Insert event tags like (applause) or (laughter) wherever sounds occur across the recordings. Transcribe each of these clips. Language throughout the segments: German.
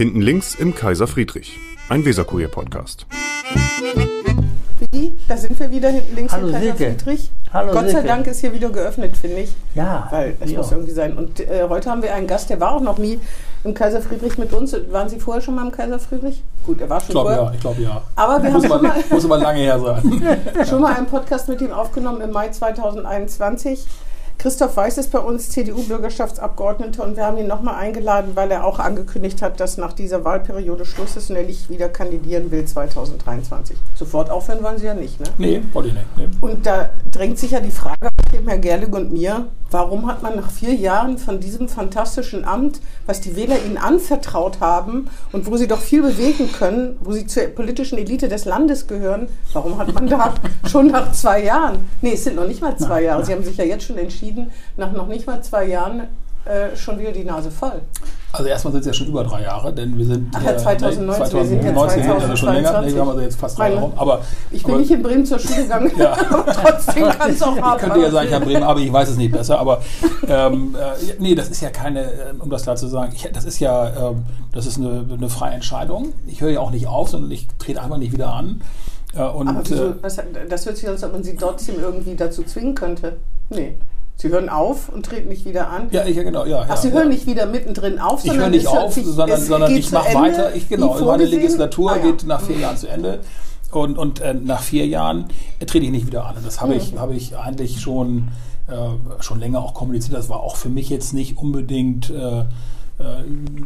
Hinten links im Kaiser Friedrich, ein Weserkurier-Podcast. Wie? Da sind wir wieder hinten links Hallo, im Kaiser Silke. Friedrich. Hallo, Gott sei Silke. Dank ist hier wieder geöffnet, finde ich. Ja, Weil es muss irgendwie sein. Und äh, heute haben wir einen Gast, der war auch noch nie im Kaiser Friedrich mit uns. Waren Sie vorher schon mal im Kaiser Friedrich? Gut, er war schon Ich glaube vorher. ja, ich glaube ja. Aber wir muss, haben schon aber, mal, (laughs) muss aber lange her sein. (laughs) schon mal einen Podcast mit ihm aufgenommen im Mai 2021. Christoph Weiß ist bei uns CDU-Bürgerschaftsabgeordneter und wir haben ihn nochmal eingeladen, weil er auch angekündigt hat, dass nach dieser Wahlperiode Schluss ist und er nicht wieder kandidieren will 2023. Sofort aufhören wollen Sie ja nicht, ne? Nee, wollte ich nicht. Nee. Und da drängt sich ja die Frage auf dem Herrn Gerling und mir, warum hat man nach vier Jahren von diesem fantastischen Amt, was die Wähler ihnen anvertraut haben und wo sie doch viel bewegen können, wo sie zur politischen Elite des Landes gehören, warum hat man da (laughs) schon nach zwei Jahren, nee, es sind noch nicht mal zwei Jahre, sie haben sich ja jetzt schon entschieden, nach noch nicht mal zwei Jahren äh, schon wieder die Nase voll. Also erstmal sind es ja schon über drei Jahre, denn wir sind Ach ja, äh, 2019, nee, wir sind 2019 sind also schon länger. Nee, 2022. wir haben also jetzt fast drei Meine- Jahre rum. Aber Ich bin aber nicht in Bremen zur Schule gegangen, Ja. (laughs) aber trotzdem (laughs) kann es auch ich hart könnte ja sagen, ich habe Bremen, aber ich weiß es nicht besser. Aber ähm, äh, nee, das ist ja keine, äh, um das klar zu sagen, ich, das ist ja, ähm, das ist eine, eine freie Entscheidung. Ich höre ja auch nicht auf, sondern ich trete einfach nicht wieder an. Äh, und Aber wieso, äh, das, das hört sich an, als ob man sie trotzdem irgendwie dazu zwingen könnte. Nee. Sie hören auf und treten nicht wieder an. ja, ich, genau, ja. Ach, Sie ja. hören nicht wieder mittendrin auf, Ich sondern höre nicht auf, sich- sondern, sondern ich mache weiter. Ich, genau, meine. Legislatur Ah, ja. geht nach vier Jahren zu Ende. Und, und äh, nach vier Jahren äh, trete ich nicht wieder an. Und das habe Mhm. ich, habe ich eigentlich schon, äh, schon länger auch kommuniziert. Das war auch für mich jetzt nicht unbedingt äh,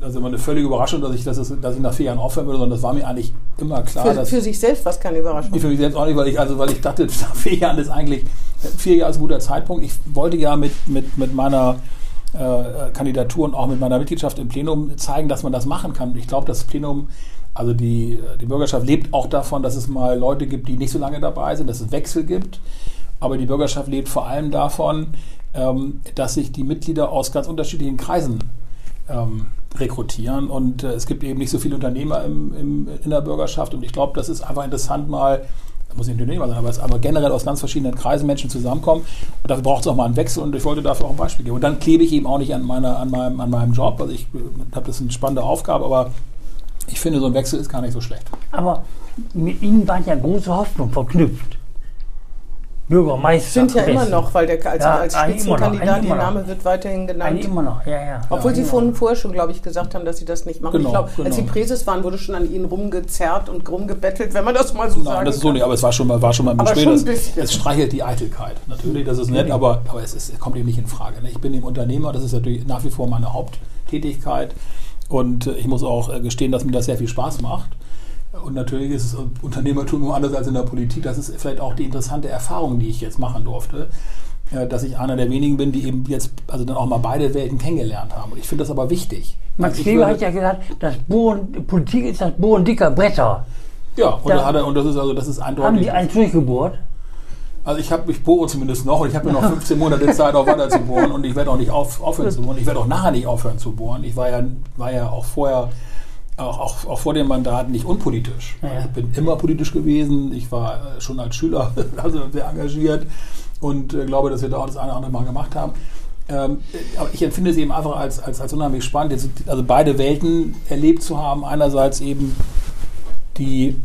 also immer eine völlige Überraschung, dass ich, dass, es, dass ich nach vier Jahren aufhören würde, sondern das war mir eigentlich immer klar. Für, dass, für sich selbst was keine Überraschung. für mich selbst auch nicht, weil ich, also weil ich dachte, (laughs) nach vier Jahren ist eigentlich, vier Jahre ist ein guter Zeitpunkt. Ich wollte ja mit, mit, mit meiner äh, Kandidatur und auch mit meiner Mitgliedschaft im Plenum zeigen, dass man das machen kann. Ich glaube, das Plenum, also die, die Bürgerschaft lebt auch davon, dass es mal Leute gibt, die nicht so lange dabei sind, dass es Wechsel gibt. Aber die Bürgerschaft lebt vor allem davon, ähm, dass sich die Mitglieder aus ganz unterschiedlichen Kreisen ähm, rekrutieren. Und äh, es gibt eben nicht so viele Unternehmer im, im, in der Bürgerschaft. Und ich glaube, das ist einfach interessant, mal, das muss nicht Unternehmer sein, aber, es, aber generell aus ganz verschiedenen Kreisen Menschen zusammenkommen. Und dafür braucht es auch mal einen Wechsel und ich wollte dafür auch ein Beispiel geben. Und dann klebe ich eben auch nicht an, meiner, an, meinem, an meinem Job. Also ich äh, habe das eine spannende Aufgabe, aber ich finde, so ein Wechsel ist gar nicht so schlecht. Aber mit Ihnen waren ja große Hoffnungen verknüpft. Bürgermeister. Sind ja immer noch, weil der als, Ja, als Spitzenkandidat, noch. Name wird weiterhin genannt. Eigentlich immer noch, ja, ja. Obwohl ja, Sie vorhin, vorher schon, glaube ich, gesagt haben, dass Sie das nicht machen. Genau, ich glaube, als genau. Sie Präses waren, wurde schon an Ihnen rumgezerrt und rumgebettelt, wenn man das mal so Nein, sagen das ist so kann. nicht, aber es war schon mal, war schon mal ein später. ein Es, es streichelt die Eitelkeit. Natürlich, das ist nett, aber, aber es, ist, es kommt eben nicht in Frage. ne? Ich bin eben Unternehmer, das ist natürlich nach wie vor meine Haupttätigkeit. Und äh, ich muss auch äh, gestehen, dass mir das sehr viel Spaß macht. Und natürlich ist es Unternehmertum anders als in der Politik. Das ist vielleicht auch die interessante Erfahrung, die ich jetzt machen durfte. äh, Dass ich einer der wenigen bin, die eben jetzt also dann auch mal beide Welten kennengelernt haben. Und ich finde das aber wichtig. Max Also Weber hat ja gesagt, das Bohren, Politik ist das Bohren dicker Bretter. ja, und, da er, und das ist also das ist Haben eindeutig. die eins durchgebohrt? Also ich habe, ich bohre zumindest noch und ich habe mir noch 15 Monate Zeit, auch weiter zu bohren und ich werde auch nicht auf, aufhören zu bohren. Ich werde auch nachher nicht aufhören zu bohren. Ich war ja, war ja auch vorher, auch, auch, auch vor dem Mandat nicht unpolitisch. Ja. Ich bin immer politisch gewesen. Ich war äh, schon als Schüler (laughs) also sehr engagiert und äh, glaube, dass wir da auch das eine oder andere Mal gemacht haben. Ähm, aber ich empfinde es eben einfach als, als, als unheimlich spannend, jetzt, also beide Welten erlebt zu haben. Einerseits eben die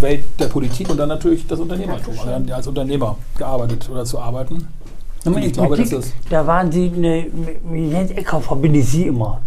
Welt der Politik und dann natürlich das Unternehmertum, also als Unternehmer gearbeitet oder zu arbeiten. Und ich glaube, Politik, das- da waren Sie eine, mit mit Jens Eckhoff verbinde ich Sie immer.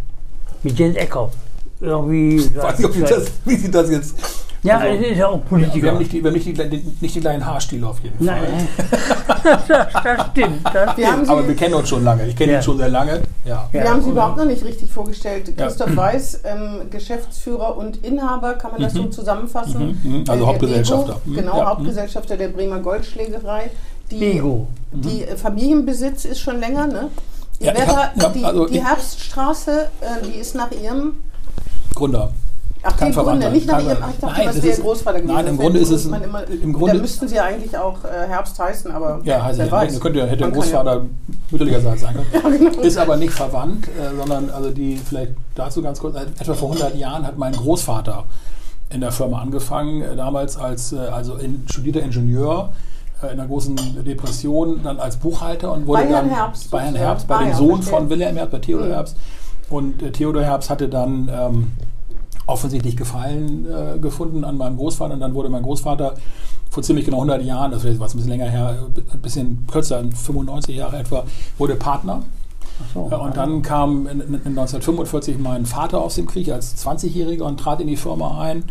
Mit Jens Eckhoff. Irgendwie. Ich weiß nicht, ob ich das, wie sieht das jetzt? ja, also- ist ja auch Wir Politiker. haben nicht die, wir haben nicht die, die, nicht die gleichen Haarstile auf jeden Fall. Nein, (laughs) das, das stimmt. Das Wir haben Sie, Aber wir kennen uns schon lange. Ich kenne Ja. ihn schon sehr lange. Ja. Wir Ja, haben Sie überhaupt noch nicht richtig vorgestellt. Ja. Christoph Weiß, ähm, Geschäftsführer und Inhaber, kann man das so zusammenfassen? Mhm, mhm. Also Äh, der Hauptgesellschafter. Bego, Mhm, Genau, ja, Hauptgesellschafter der Bremer Goldschlägerei. Die, Bego. die äh, Familienbesitz ist schon länger, ne? Die, Werra- hab- die, also die Herbststraße, äh, die ist nach Ihrem, Gründer. ach, Kein Gründer, Verwandter. nicht nach Ihrem, ich dachte, Nein, ist- Großvater gewesen. nein, im Grunde ist es- man immer, im Grunde- da müssten sie eigentlich auch äh, Herbst heißen, aber Ja, heißt wer weiß. Könnte, hätte kann Großvater mütterlicherseits sein können. (laughs) genau. Ist aber nicht verwandt, äh, sondern also die, vielleicht dazu ganz kurz, äh, etwa vor 100 Jahren hat mein Großvater in der Firma angefangen, äh, damals als äh, also in, studierter Ingenieur äh, in einer großen Depression, dann als Buchhalter und wurde Bei Herrn dann Herbst. bei Herrn Ja. Herbst, bei Ah, dem ja, Sohn verstehe. von Wilhelm Herbst, bei Theodor Mhm. Herbst. Und äh, Theodor Herbst hatte dann ähm, offensichtlich Gefallen äh, gefunden an meinem Großvater. Und dann wurde mein Großvater vor ziemlich genau 100 Jahren, das war ein bisschen länger her, ein bisschen kürzer, 95 Jahre etwa, wurde Partner. So, Ja, und dann kam in, in 1945 mein Vater aus dem Krieg als 20-Jähriger und trat in die Firma ein.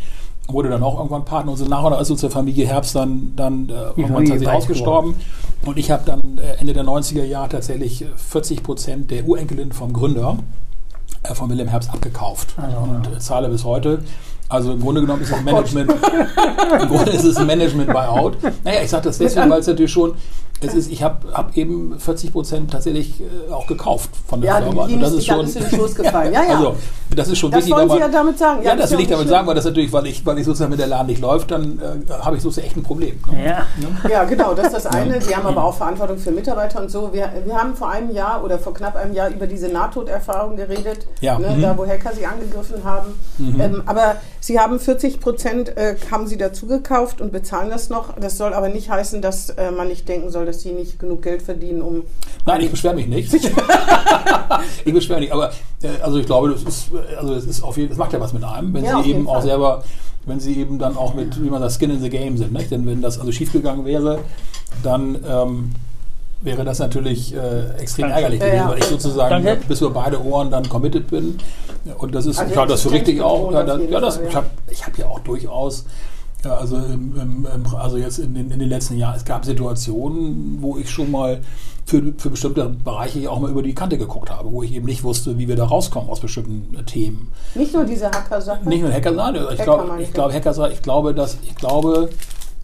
Wurde dann auch irgendwann Partner und so nach und nach ist unsere Familie Herbst dann, dann äh, irgendwann tatsächlich ausgestorben. Und ich habe dann äh, Ende der 90er Jahre tatsächlich äh, 40 Prozent der Urenkelin vom Gründer, äh, von Wilhelm Herbst, abgekauft. Also, und äh, zahle bis heute. Also im Grunde genommen ist es Management, (laughs) im Grunde ist es ein Management-Buyout. Naja, ich sage das deswegen, weil es natürlich schon, es ist, ich habe hab eben 40 Prozent tatsächlich äh, auch gekauft von der Ja, Firma. die Und das ist schon, gefallen. (laughs) Ja, ja. also, das ist schon Das wichtig. wollen wenn Sie ja damit sagen. Ja, Ja, das will ja ich damit schlimm. sagen, weil das natürlich, weil ich, weil ich sozusagen, wenn der Laden nicht läuft, dann äh, habe ich sozusagen echt ein Problem. ne? Ja. Ja, genau, das ist das eine. Sie haben aber auch Verantwortung für Mitarbeiter und so. Wir, wir haben vor einem Jahr oder vor knapp einem Jahr über diese Nahtoderfahrung geredet, Ja. ne, Mhm. da wo Hacker sie angegriffen haben. Ähm, aber Sie haben 40 Prozent äh, haben Sie dazu gekauft und bezahlen das noch. Das soll aber nicht heißen, dass äh, man nicht denken soll, dass Sie nicht genug Geld verdienen, um Nein, ich beschwere mich nicht. (laughs) ich beschwere mich, aber äh, also ich glaube, das ist, also das ist auf jeden, das macht ja was mit einem, wenn Ja, sie eben auch Fall. selber, wenn sie eben dann auch mit, wie man das Skin in the Game sind, nicht? Denn wenn das also schiefgegangen wäre, dann ähm, wäre das natürlich äh, extrem Danke. ärgerlich Ja, gewesen, ja. weil ich sozusagen Danke. bis über beide Ohren dann committed bin. Und das ist, Also ich halte das für richtig auch. Ja, das, jeden ja, das, Fall, ja. ich habe ich hab ja auch durchaus ja, also, im, im, also jetzt in den, in den letzten Jahren, es gab Situationen, wo ich schon mal für, für bestimmte Bereiche auch mal über die Kante geguckt habe, wo ich eben nicht wusste, wie wir da rauskommen aus bestimmten äh, Themen. nicht nur diese Hacker-Sache. Nicht nur Hacker sein, ich Hacker glaube, ich, glaube, Hacker ich glaube, dass, ich glaube,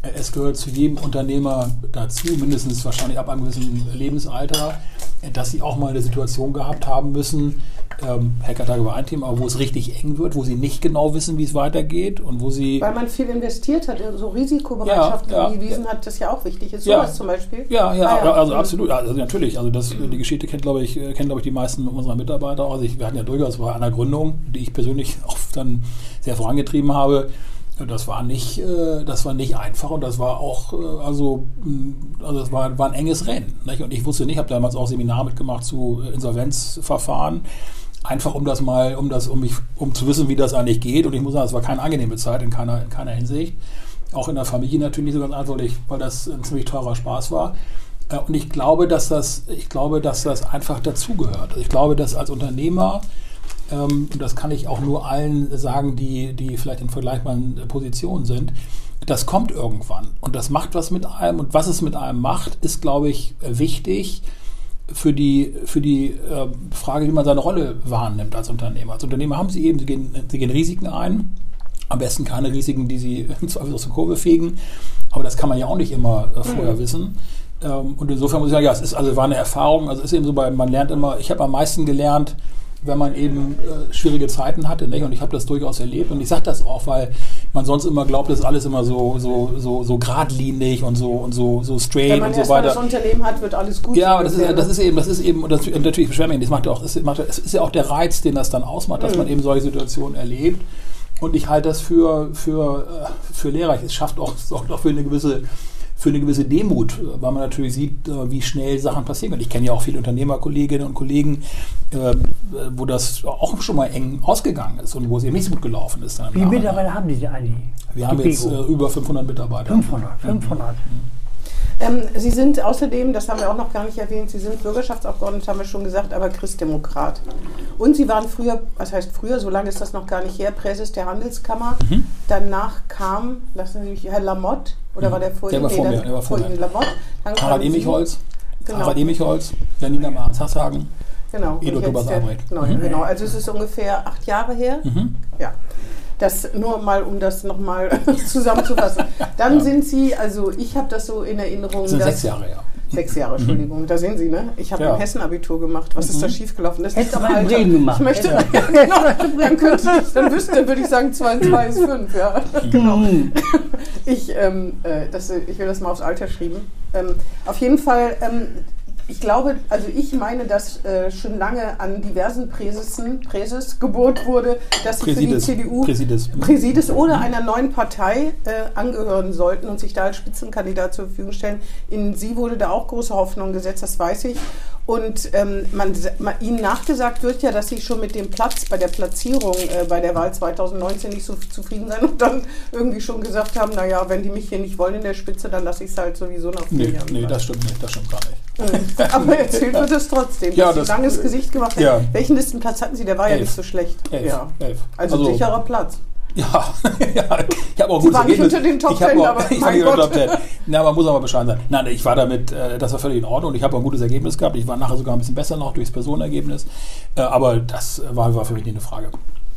es gehört zu jedem Unternehmer dazu, mindestens wahrscheinlich ab einem gewissen Lebensalter, dass sie auch mal eine Situation gehabt haben müssen, ähm, Hackertage war ein Thema, aber wo es richtig eng wird, wo sie nicht genau wissen, wie es weitergeht und wo sie Weil man viel investiert hat, so Risikobereitschaft Ja, ja. gewiesen hat, das ja auch wichtig ist. Ja. Sowas zum Beispiel. Ja, ja, Ah, also Mhm. absolut. Also natürlich. Also das, die Geschichte kennt, glaube ich, äh, kennen, glaube ich, die meisten unserer Mitarbeiter. Also ich, wir hatten ja durchaus bei einer Gründung, die ich persönlich (laughs) auch dann sehr vorangetrieben habe. Das war nicht, äh, das war nicht einfach und das war auch, äh, also, mh, also das war, war ein enges Rennen. Nicht? Und ich wusste nicht, habe damals auch Seminar mitgemacht zu Insolvenzverfahren. Einfach um das mal, um das, um mich, um zu wissen, wie das eigentlich geht. Und ich muss sagen, es war keine angenehme Zeit in keiner, in keiner Hinsicht. Auch in der Familie natürlich nicht so ganz einfach, weil das ein ziemlich teurer Spaß war. Äh, Und ich glaube, dass das, ich glaube, dass das einfach dazugehört. Ich glaube, dass als Unternehmer, ähm, und das kann ich auch nur allen sagen, die, die vielleicht in vergleichbaren Positionen sind, das kommt irgendwann. Und das macht was mit einem. Und was es mit einem macht, ist, glaube ich, wichtig für die, für die äh, Frage, wie man seine Rolle wahrnimmt als Unternehmer. Als Unternehmer haben sie eben, sie gehen, sie gehen Risiken ein. Am besten keine Risiken, die sie (laughs) im Zweifel aus der Kurve fegen. Aber das kann man ja auch nicht immer äh, vorher wissen. Ähm, und insofern muss ich sagen, ja, es ist also war eine Erfahrung. Also es ist eben so, bei, man lernt immer, ich habe am meisten gelernt, wenn man eben äh, schwierige Zeiten hatte. Nicht? Und ich habe das durchaus erlebt. Und ich sage das auch, weil man sonst immer glaubt, das ist alles immer so, so, so, so geradlinig und so und so, so straight Wenn man und so weiter. das Unternehmen hat, wird alles gut. Ja, aber das ist, das ist eben, das ist eben, und das, und natürlich beschweren wir ihn, das macht ja auch, es macht, es ist ja auch der Reiz, den das dann ausmacht, dass man eben solche Situationen erlebt. Und ich halte das für, für, äh, für lehrreich. Es schafft auch, (laughs) sorgt auch für eine gewisse, für eine gewisse Demut, äh, weil man natürlich sieht, äh, wie schnell Sachen passieren können. Ich kenne ja auch viele Unternehmerkolleginnen und Kollegen, äh, wo das auch schon mal eng ausgegangen ist und wo es eben nicht so gut gelaufen ist. Wie. Mitarbeiter haben Sie denn eigentlich? Wir haben Die jetzt äh, Bego? über 500 Mitarbeiter. 500, 500. Ähm, Sie sind außerdem, das haben wir auch noch gar nicht erwähnt, Sie sind Bürgerschaftsabgeordneter, haben wir schon gesagt, aber Christdemokrat. Und Sie waren früher, was heißt früher, so lange ist das noch gar nicht her, Präses der Handelskammer. Mhm. Danach kam, lassen Sie mich, Herr Lamotte, oder war der vor Der Ihnen? war vor Nee, mir, der war vor vor. Ihnen Lamotte. Harald. Emichholz, Genau. Harald Emichholz, Janina Mahns-Hasshagen. Genau. Edo der Albrecht. Neue, Mhm. genau. Also es ist ungefähr acht Jahre her. Ja. Das nur mal, um das nochmal (laughs) zusammenzufassen. Dann sind Sie, also ich habe das so in Erinnerung, Das sind dass sechs Jahre, ja. Sechs Jahre, Entschuldigung. Da sehen Sie, ne? Ich habe Ja. ein Hessen-Abitur gemacht. Was ist da schiefgelaufen? Das Hättest am mal in. Bremen gemacht. Ich möchte, ja. (laughs) genau, dann, könnte dann wüsste, dann würde ich sagen, 2 und 2 ist 5, ja. Genau. Ich, ähm, äh, das, ich will das mal aufs Alter schreiben. Ähm, auf jeden Fall, ähm, ich glaube, also ich meine, dass äh, schon lange an diversen Präsissen, Präses gebohrt wurde, dass sie für die. CDU Präsides. Präsides oder einer neuen Partei äh, angehören sollten und sich da als Spitzenkandidat zur Verfügung stellen. In sie wurde da auch große Hoffnung gesetzt, das weiß ich. Und ähm, man, man, ihnen nachgesagt wird ja, dass sie schon mit dem Platz bei der Platzierung äh, bei der Wahl 2019 nicht so zufrieden sein und dann irgendwie schon gesagt haben, naja, wenn die mich hier nicht wollen in der Spitze, dann lasse ich es halt sowieso nach vier Nee, Jahren nee das stimmt nicht, das stimmt gar nicht. Mhm. Aber erzählt wird es trotzdem. Ja, dass sie langes Gesicht gemacht haben. Ja. Welchen Listenplatz hatten Sie? Der war ja Elf. nicht so schlecht. Elf, Ja. elf. Also, Also- sicherer Platz. Ja, (laughs) ja, ich habe auch gutes waren nicht Ergebnis. unter den Top ich Ten, auch, aber (laughs) ich mein Gott. den Top Ten. Na, man muss aber Bescheid sein. Nein, ich war damit, äh, das war völlig in Ordnung. Ich habe auch ein gutes Ergebnis gehabt. Ich war nachher sogar ein bisschen besser noch durchs Personenergebnis. Äh, aber das war, war für mich nicht eine Frage.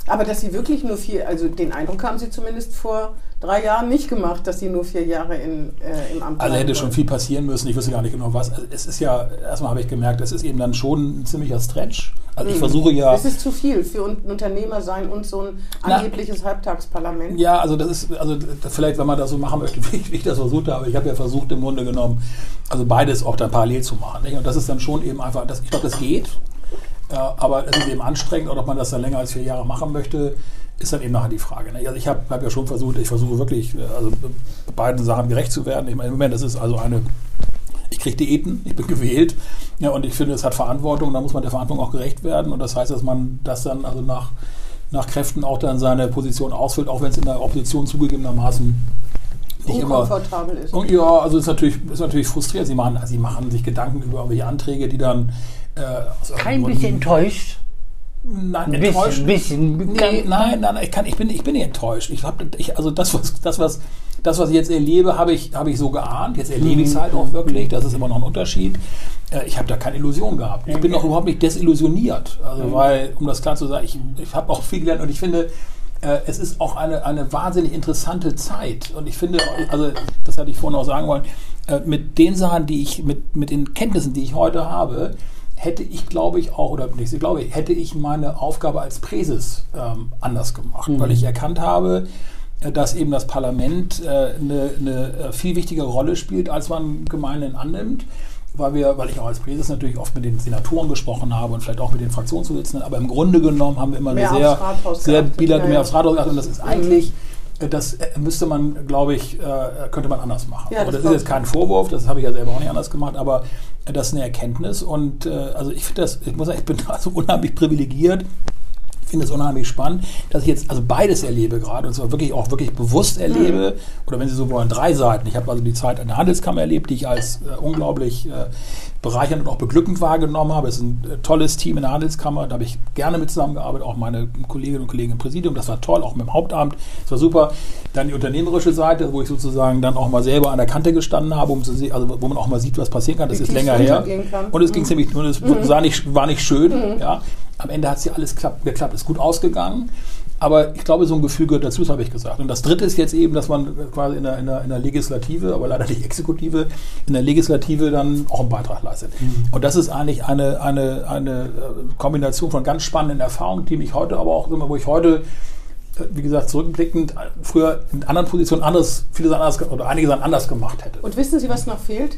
Aber dass Sie wirklich nur vier, also den Eindruck haben Sie zumindest vor drei Jahren nicht gemacht, dass Sie nur vier Jahre in, äh, im Amt Also bleiben hätte schon viel passieren müssen. Ich wüsste gar nicht genau was. Also es ist ja, erstmal habe ich gemerkt, es ist eben dann schon ein ziemlicher Stretch. Also ich versuche ja. Es ist zu viel für ein Unternehmer sein und so ein Na- angebliches Halbtagsparlament. Ja, also das ist, also vielleicht, wenn man das so machen möchte, (laughs) wie, wie ich das versucht habe, ich habe ja versucht im Grunde genommen, also beides auch dann parallel zu machen. Nicht? Und das ist dann schon eben einfach, das, ich glaube, das geht, aber es ist eben anstrengend und ob man das dann länger als vier Jahre machen möchte, ist dann eben nachher die Frage. Nicht? Also ich habe hab ja schon versucht, ich versuche wirklich, äh, also beiden Sachen gerecht zu werden. Ich meine, im Moment, das ist also eine ich kriege Diäten, ich bin (laughs) gewählt ja, und ich finde, es hat Verantwortung, da muss man der Verantwortung auch gerecht werden und das heißt, dass man das dann also nach, nach Kräften auch dann seine Position ausfüllt, auch wenn es in der Opposition zugegebenermaßen nicht immer... Unkomfortabel ist. Und ja, also ist natürlich, ist natürlich frustriert. Sie machen, sie machen sich Gedanken über irgendwelche Anträge, die dann... Äh, aus Kein bisschen enttäuscht. Nein, Ein enttäuscht. bisschen, bisschen. Nee, nein, nein, nein, ich, kann, ich, bin, ich bin nicht enttäuscht. Ich hab, ich, also das, was, das, was, das, was ich jetzt erlebe, habe ich, habe ich so geahnt. Jetzt erlebe ich es halt auch wirklich. Das ist immer noch ein Unterschied. Äh, Ich habe da keine Illusion gehabt. Ich bin auch überhaupt nicht desillusioniert. Also, weil, um das klar zu sagen, ich, ich habe auch viel gelernt und ich finde, äh, es ist auch eine, eine wahnsinnig interessante Zeit. Und ich finde, also das hatte ich vorhin auch sagen wollen, äh, mit den Sachen, die ich, mit, mit den Kenntnissen, die ich heute habe, hätte ich, glaube ich, auch, oder nicht, ich glaube, hätte ich meine Aufgabe als Präses ähm, anders gemacht, weil ich erkannt habe, äh, dass eben das Parlament äh, eine, eine äh, viel wichtigere Rolle spielt, als man gemeinhin annimmt. Weil, wir, weil ich auch als Präses natürlich oft mit den Senatoren gesprochen habe und vielleicht auch mit den Fraktionsvorsitzenden, aber im Grunde genommen haben wir immer Mehr eine sehr, sehr geachtet, bilat- ja, mehr aufs Rathaus geachtet. Und das ist eigentlich, äh, das äh, müsste man, glaube ich, äh, könnte man anders machen. Ja, das und das ist jetzt kein Vorwurf, das habe ich ja selber auch nicht anders gemacht, aber äh, das ist eine Erkenntnis und also ich finde das, ich muss sagen, ich bin (laughs) da so unheimlich privilegiert. Ich finde es unheimlich spannend, dass ich jetzt also beides erlebe gerade und zwar wirklich auch wirklich bewusst erlebe oder wenn Sie so wollen drei Seiten. Ich habe also die Zeit in der Handelskammer erlebt, die ich als äh, unglaublich äh, bereichernd und auch beglückend wahrgenommen habe. Es ist ein äh, tolles Team in der Handelskammer, da habe ich gerne mit zusammengearbeitet, auch meine Kolleginnen und Kollegen im Präsidium, das war toll, auch mit dem Hauptamt, das war super. Dann die unternehmerische Seite, wo ich sozusagen dann auch mal selber an der Kante gestanden habe, um zu sehen, also wo man auch mal sieht, was passieren kann. Das Wie ist länger her. Und es ging ziemlich, und es sah nicht, war nicht schön. Ja. Am Ende hat es ja alles klapp, geklappt, ist gut ausgegangen. Aber ich glaube, so ein Gefühl gehört dazu, das habe ich gesagt. Und das Dritte ist jetzt eben, dass man quasi in der, in der, in der Legislative, aber leider nicht Exekutive, in der Legislative dann auch einen Beitrag leistet. Und das ist eigentlich eine, eine, eine äh, Kombination von ganz spannenden Erfahrungen, die mich heute aber auch, immer, wo ich heute äh, wie gesagt, zurückblickend, äh, früher in anderen Positionen anderes, vieles anders ge- oder einiges anders gemacht hätte. Und wissen Sie, was noch fehlt?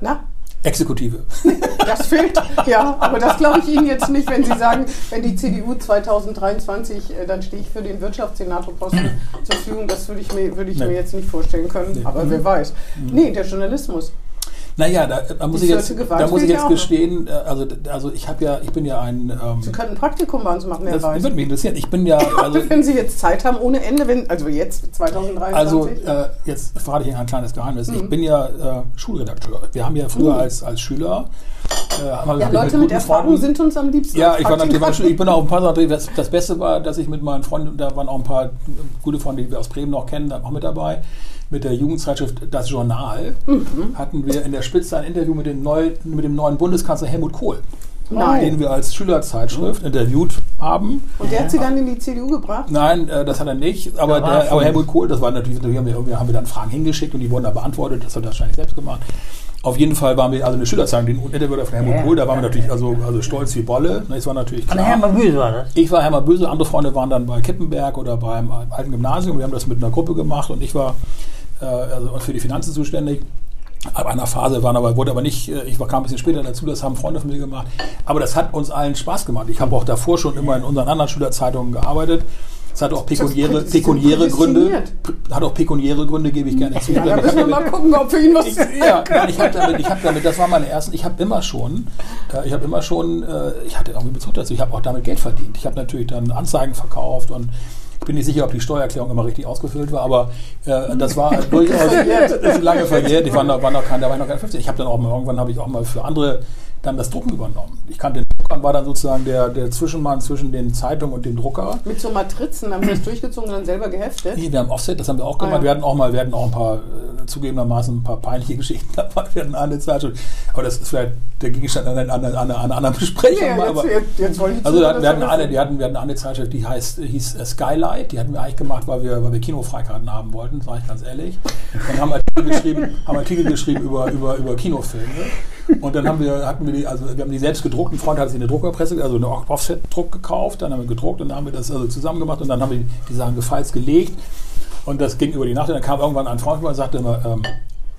Na? Exekutive. (laughs) Das fehlt, ja, aber das glaube ich Ihnen jetzt nicht, wenn Sie sagen, wenn die CDU 2023, äh, dann stehe ich für den Wirtschaftssenatorposten zur Verfügung. Das würde ich, mir, würde ich Nee. mir jetzt nicht vorstellen können, Nee. Mhm. aber wer weiß. Nee, der Journalismus. Naja, da, da muss ich jetzt, da muss ich jetzt gestehen, äh, also, also ich habe ja, ich bin ja ein, ähm, Sie könnten ein Praktikum bei uns machen, wer das weiß. würde mich interessieren. Ich bin ja, (laughs) also, wenn Sie jetzt Zeit haben, ohne Ende, wenn, also jetzt 2023. also äh, jetzt verrate ich Ihnen ein kleines Geheimnis. Mhm. Ich bin ja äh, Schulredakteur. Wir haben ja früher als, als Schüler, äh, ja, Leute mit guten Erfahrung sind uns am liebsten. Ja, ich war natürlich, ich bin auch ein paar Sachen, das, das Beste war, dass ich mit meinen Freunden, da waren auch ein paar gute Freunde, die wir aus Bremen noch kennen, da auch mit dabei, mit der Jugendzeitschrift Das Journal, Mhm. hatten wir in der Spitze ein Interview mit dem, neu, mit dem neuen Bundeskanzler Helmut Kohl, Nein. den wir als Schülerzeitschrift interviewt haben. Und der hat Sie dann in die CDU gebracht? Nein, äh, das hat er nicht. Aber, der, aber Helmut Kohl, das war natürlich, wir haben, wir, irgendwie haben wir dann Fragen hingeschickt und die wurden da beantwortet. Das hat er wahrscheinlich selbst gemacht. Auf jeden Fall waren wir, also eine Schülerzeitung, den Interview von Helmut Ja. Kohl, da waren wir natürlich also, also stolz wie Bolle. Das war natürlich klar. Hermann Böse war das. Ich war Hermann Böse, andere Freunde waren dann bei Kippenberg oder beim alten Gymnasium. Wir haben das mit einer Gruppe gemacht und ich war äh, also für die Finanzen zuständig. Ab einer Phase waren aber, wurde aber nicht, äh, ich war, kam ein bisschen später dazu, das haben Freunde von mir gemacht. Aber das hat uns allen Spaß gemacht. Ich habe auch davor schon immer in unseren anderen Schülerzeitungen gearbeitet. Es hat auch pekuniäre, pekuniäre Gründe. Hat auch pekuniäre Gründe, gebe ich gerne zu. Ja, da Ich müssen wir mal gucken, ob wir Ihnen was ich, ja, nein, ich habe damit, ich habe damit, das war meine ersten, ich habe immer schon, äh, ich habe immer schon, äh, ich hatte irgendwie Bezug dazu, ich habe auch damit Geld verdient. Ich habe natürlich dann Anzeigen verkauft und bin nicht sicher, ob die Steuererklärung immer richtig ausgefüllt war, aber äh, das war (laughs) durchaus das ist lange verjährt. Ich war noch, war noch kein, da war ich noch kein 15. Ich habe dann auch mal, irgendwann habe ich auch mal für andere dann das Drucken übernommen. Ich kannte war dann sozusagen der, der Zwischenmann zwischen den Zeitungen und dem Drucker. Mit so Matrizen haben Sie das durchgezogen und dann selber geheftet? Nee, wir haben Offset, das haben wir auch gemacht. Ah, ja. Wir hatten auch mal, wir hatten auch ein paar, äh, zugegebenermaßen ein paar peinliche (laughs) Geschichten dabei. Wir hatten eine Zeitschrift, aber das ist vielleicht der Gegenstand einer, einer, einer, einer anderen Besprechung. Ja, jetzt, jetzt, jetzt wollte ich also hatten, wir, hatten eine, die hatten, wir hatten eine Zeitschrift, die heißt, hieß äh, Skylight. Die hatten wir eigentlich gemacht, weil wir, weil wir Kinofreikarten haben wollten, sage ich ganz ehrlich. Und haben Artikel geschrieben, haben Artikel geschrieben über, über, über Kinofilme. Und dann haben wir, hatten wir die, also wir haben die selbst gedruckt. Ein Freund hat sich eine Druckerpresse, also eine Offset-Druck gekauft. Dann haben wir gedruckt und dann haben wir das also zusammen gemacht und dann haben wir die Sachen gefalls gelegt. Und das ging über die Nacht. Und dann kam irgendwann ein Freund und sagte immer, ähm,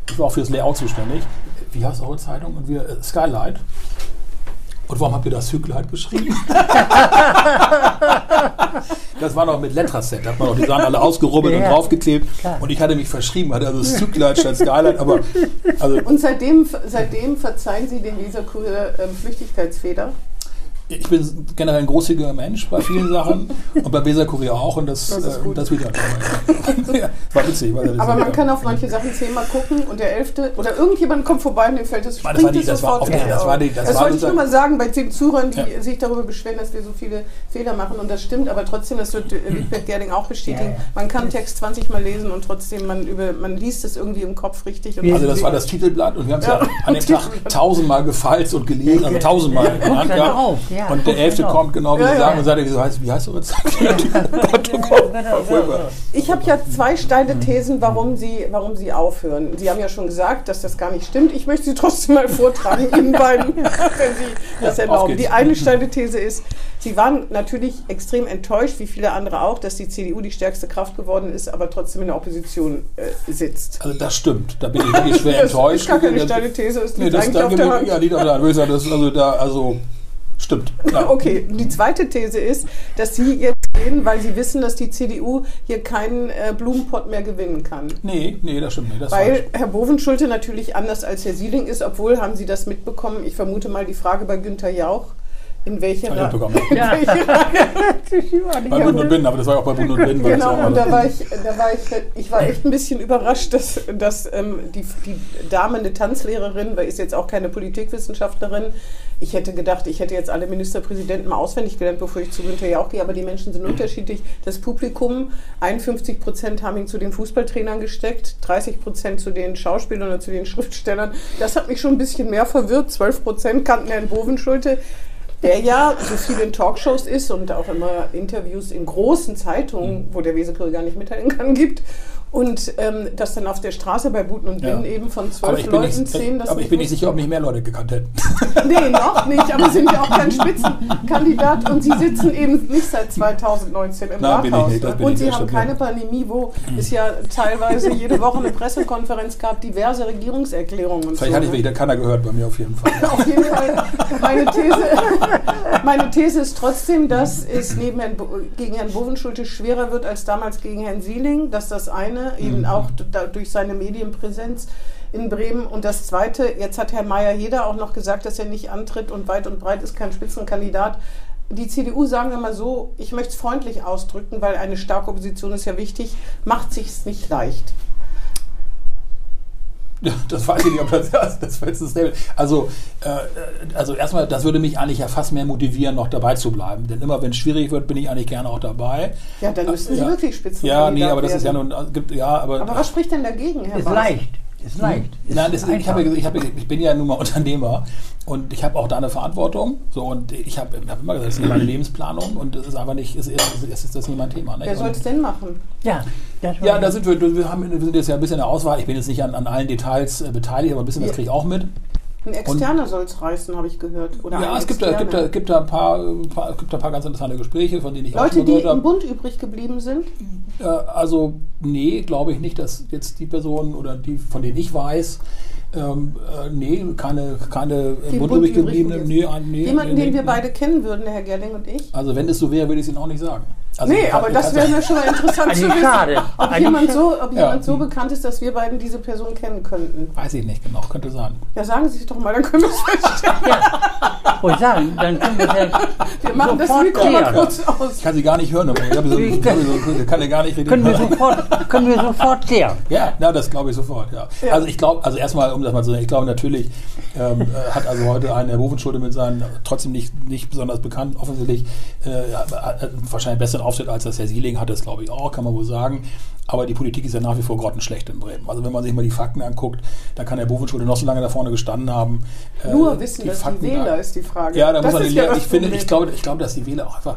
ich war auch fürs Layout zuständig. Wie heißt eure Zeitung? Und wir, äh, Skylight. Und warum habt ihr das Hügelheit geschrieben? (laughs) das war noch mit Letraset, da hat man noch die Sachen alle ausgerubbelt Ja, und draufgeklebt. klar. Und ich hatte mich verschrieben, hatte also Skylight statt Skylight, aber (laughs) also Und seitdem, seitdem verzeihen Sie den Weserkurier ähm, Flüchtigkeitsfehler? Ich bin generell ein großzügiger Mensch bei vielen Sachen (laughs) und bei Weser Kurier auch und das, Das ist äh, gut. das wieder. (laughs) ja, war witzig. Weil das Aber man ja. kann auf manche Sachen zehnmal gucken und der Elfte oder irgendjemand kommt vorbei und dem fällt das war springt die- es das war sofort auf die- das war die- das Das war wollte ich nur mal sagen bei den Zuhörern, die Ja. sich darüber beschweren, dass wir so viele Fehler machen und das stimmt, aber trotzdem, das wird äh, (clears throat) Wittbert Gerding auch bestätigen, Ja, ja. man kann Text 20 Mal lesen und trotzdem, man, über, man liest es irgendwie im Kopf richtig. Und Also das war das Titelblatt und wir haben es ja, Ja, an dem (laughs) Tag tausendmal gefalzt und gelesen, also tausendmal. gehabt. drauf, ja, und der Elfte dann kommt, genau wie Ja, Sie sagen, und sagt, wie heißt, wie heißt? Gott, oh Gott, war furchtbar. Ich habe ja zwei steile Thesen, warum Sie, warum Sie aufhören. Sie haben ja schon gesagt, dass das gar nicht stimmt. Ich möchte sie trotzdem mal vortragen, (laughs) Ihnen beiden, wenn Sie das erlauben. Die eine steile These ist, Sie waren natürlich extrem enttäuscht, wie viele andere auch, dass die CDU die stärkste Kraft geworden ist, aber trotzdem in der Opposition äh, sitzt. Also das stimmt, da bin ich wirklich schwer (laughs) Das enttäuscht. ist gar keine Das- steile These, es Nee, liegt das eigentlich da auf der Hand. Ja, liegt auf der Hand. Das ist also da, also stimmt. (laughs) Ja. Okay, die zweite These ist, dass Sie jetzt gehen, weil Sie wissen, dass die CDU hier keinen äh, Blumenpott mehr gewinnen kann. Nee, nee, das stimmt nicht. Das. Weil Herr Bovenschulte natürlich anders als Herr Sieling ist, obwohl haben Sie das mitbekommen. Ich vermute mal die Frage bei Günther Jauch. In welcher ich Reihe? Bei Bund und Binnen, aber das war ja auch bei Bund und das Genau, und da war ich, da war ich, ich war echt ein bisschen überrascht, dass, dass ähm, die, die Dame eine Tanzlehrerin, weil ist jetzt auch keine Politikwissenschaftlerin. Ich hätte gedacht, ich hätte jetzt alle Ministerpräsidenten mal auswendig gelernt, bevor ich zu Günther Jauch gehe, aber die Menschen sind unterschiedlich. Das Publikum, 51 Prozent haben ihn zu den Fußballtrainern gesteckt, 30 Prozent zu den Schauspielern oder zu den Schriftstellern. Das hat mich schon ein bisschen mehr verwirrt. 12 Prozent kannten Herrn Bovenschulte der ja so viel in Talkshows ist und auch immer Interviews in großen Zeitungen, wo der Wesekurier gar nicht mitteilen kann, gibt. Und ähm, das dann auf der Straße bei Buten und Ja. Binnen eben von zwölf Leuten nicht, zehn. das aber ich bin nicht sicher, ob nicht mehr Leute gekannt hätten. (laughs) Nee, noch nicht, aber sind ja auch kein Spitzenkandidat und Sie sitzen eben nicht seit 2019 im Nein, Rathaus. nicht, und Sie haben keine ja. Pandemie, wo es ja teilweise jede Woche eine Pressekonferenz gab, diverse Regierungserklärungen. Vielleicht so, hatte ich ne? wieder keiner gehört bei mir auf jeden Fall. (laughs) Auf jeden Fall. Meine These, (laughs) meine These ist trotzdem, dass es neben Herrn, gegen Herrn Bovenschulte schwerer wird als damals gegen Herrn Sieling. Das ist das eine, eben Mhm. auch da, durch seine Medienpräsenz in Bremen. Und das zweite, jetzt hat Herr Mayer-Heder auch noch gesagt, dass er nicht antritt und weit und breit ist kein Spitzenkandidat. Die CDU, sagen wir mal so, ich möchte es freundlich ausdrücken, weil eine starke Opposition ist ja wichtig, macht sich es nicht leicht. (laughs) Das weiß ich nicht, ob das das, das Label. Also, äh, also erstmal, das würde mich eigentlich ja fast mehr motivieren, noch dabei zu bleiben. Denn immer, wenn es schwierig wird, bin ich eigentlich gerne auch dabei. Ja, dann müssten Sie ja. wirklich Spitzenkandidat Ja, nee, aber das ist ja nun, gibt, ja, aber. Aber was spricht denn dagegen, Herr Ist Baas? leicht. Ist leicht. Ist Nein, das, ich, ja- ich, habe, ich bin ja nun mal (laughs) Unternehmer und ich habe auch da eine Verantwortung. So, und ich habe, ich habe immer gesagt, das ist nicht meine Lebensplanung und das ist einfach nicht, es ist, es ist das nicht mein Thema. Nicht? Wer soll es denn machen? Ja, Ja, da sind wir, wir, haben, wir sind jetzt ja ein bisschen in der Auswahl. Ich bin jetzt nicht an, an allen Details äh, beteiligt, aber ein bisschen das kriege ich auch mit. Ein Externer soll es reißen, habe ich gehört. Oder ja, es gibt da, gibt, da, gibt, da ein paar, ein paar, gibt da ein paar ganz interessante Gespräche, von denen ich auch Leute, schon die gehört im habe. Bund übrig geblieben sind. Äh, also, nee, glaube ich nicht, dass jetzt die Personen oder die, von denen ich weiß, ähm, äh, nee, keine, keine im bundübrig gebliebenen. übrig Nee, nee, Jemanden, nee, den wir beide kennen würden, der Herr Gerling und ich. Also, wenn es so wäre, würde ich es Ihnen auch nicht sagen. Also nee, aber das wäre mir schon mal interessant zu wissen, schade. ob Eigentlich jemand, so, ob Ja. jemand so bekannt ist, dass wir beiden diese Person kennen könnten. Weiß ich nicht genau, könnte sein. Ja, sagen Sie es doch mal, dann können wir es feststellen. Wollte ich sagen, dann können wir ja Wir machen das Mikro mal kurz Ich aus. kann sie gar nicht hören. aber Ich habe so, ich so, ich kann ja gar nicht reden. Können wir sofort, können wir sofort klären. Ja, na, das glaube ich sofort, ja. Ja. Also ich glaube, also erstmal, um das mal zu sagen, ich glaube natürlich ähm, äh, hat also heute ein Herr Bovenschulte mit seinen, trotzdem nicht, nicht besonders bekannt, offensichtlich äh, wahrscheinlich besseren Auftritt, als das Herr Sieling hat, das glaube ich auch, kann man wohl sagen. Aber die Politik ist ja nach wie vor grottenschlecht in Bremen. Also wenn man sich mal die Fakten anguckt, dann kann Herr Bovenschulte noch so lange da vorne gestanden haben. Äh, Nur wissen, dass die Fakten- Wähler ist die Frage. Ja, da muss das man ist die, ja das ich finde, ich glaube, ich glaube, dass die Wähler auch einfach,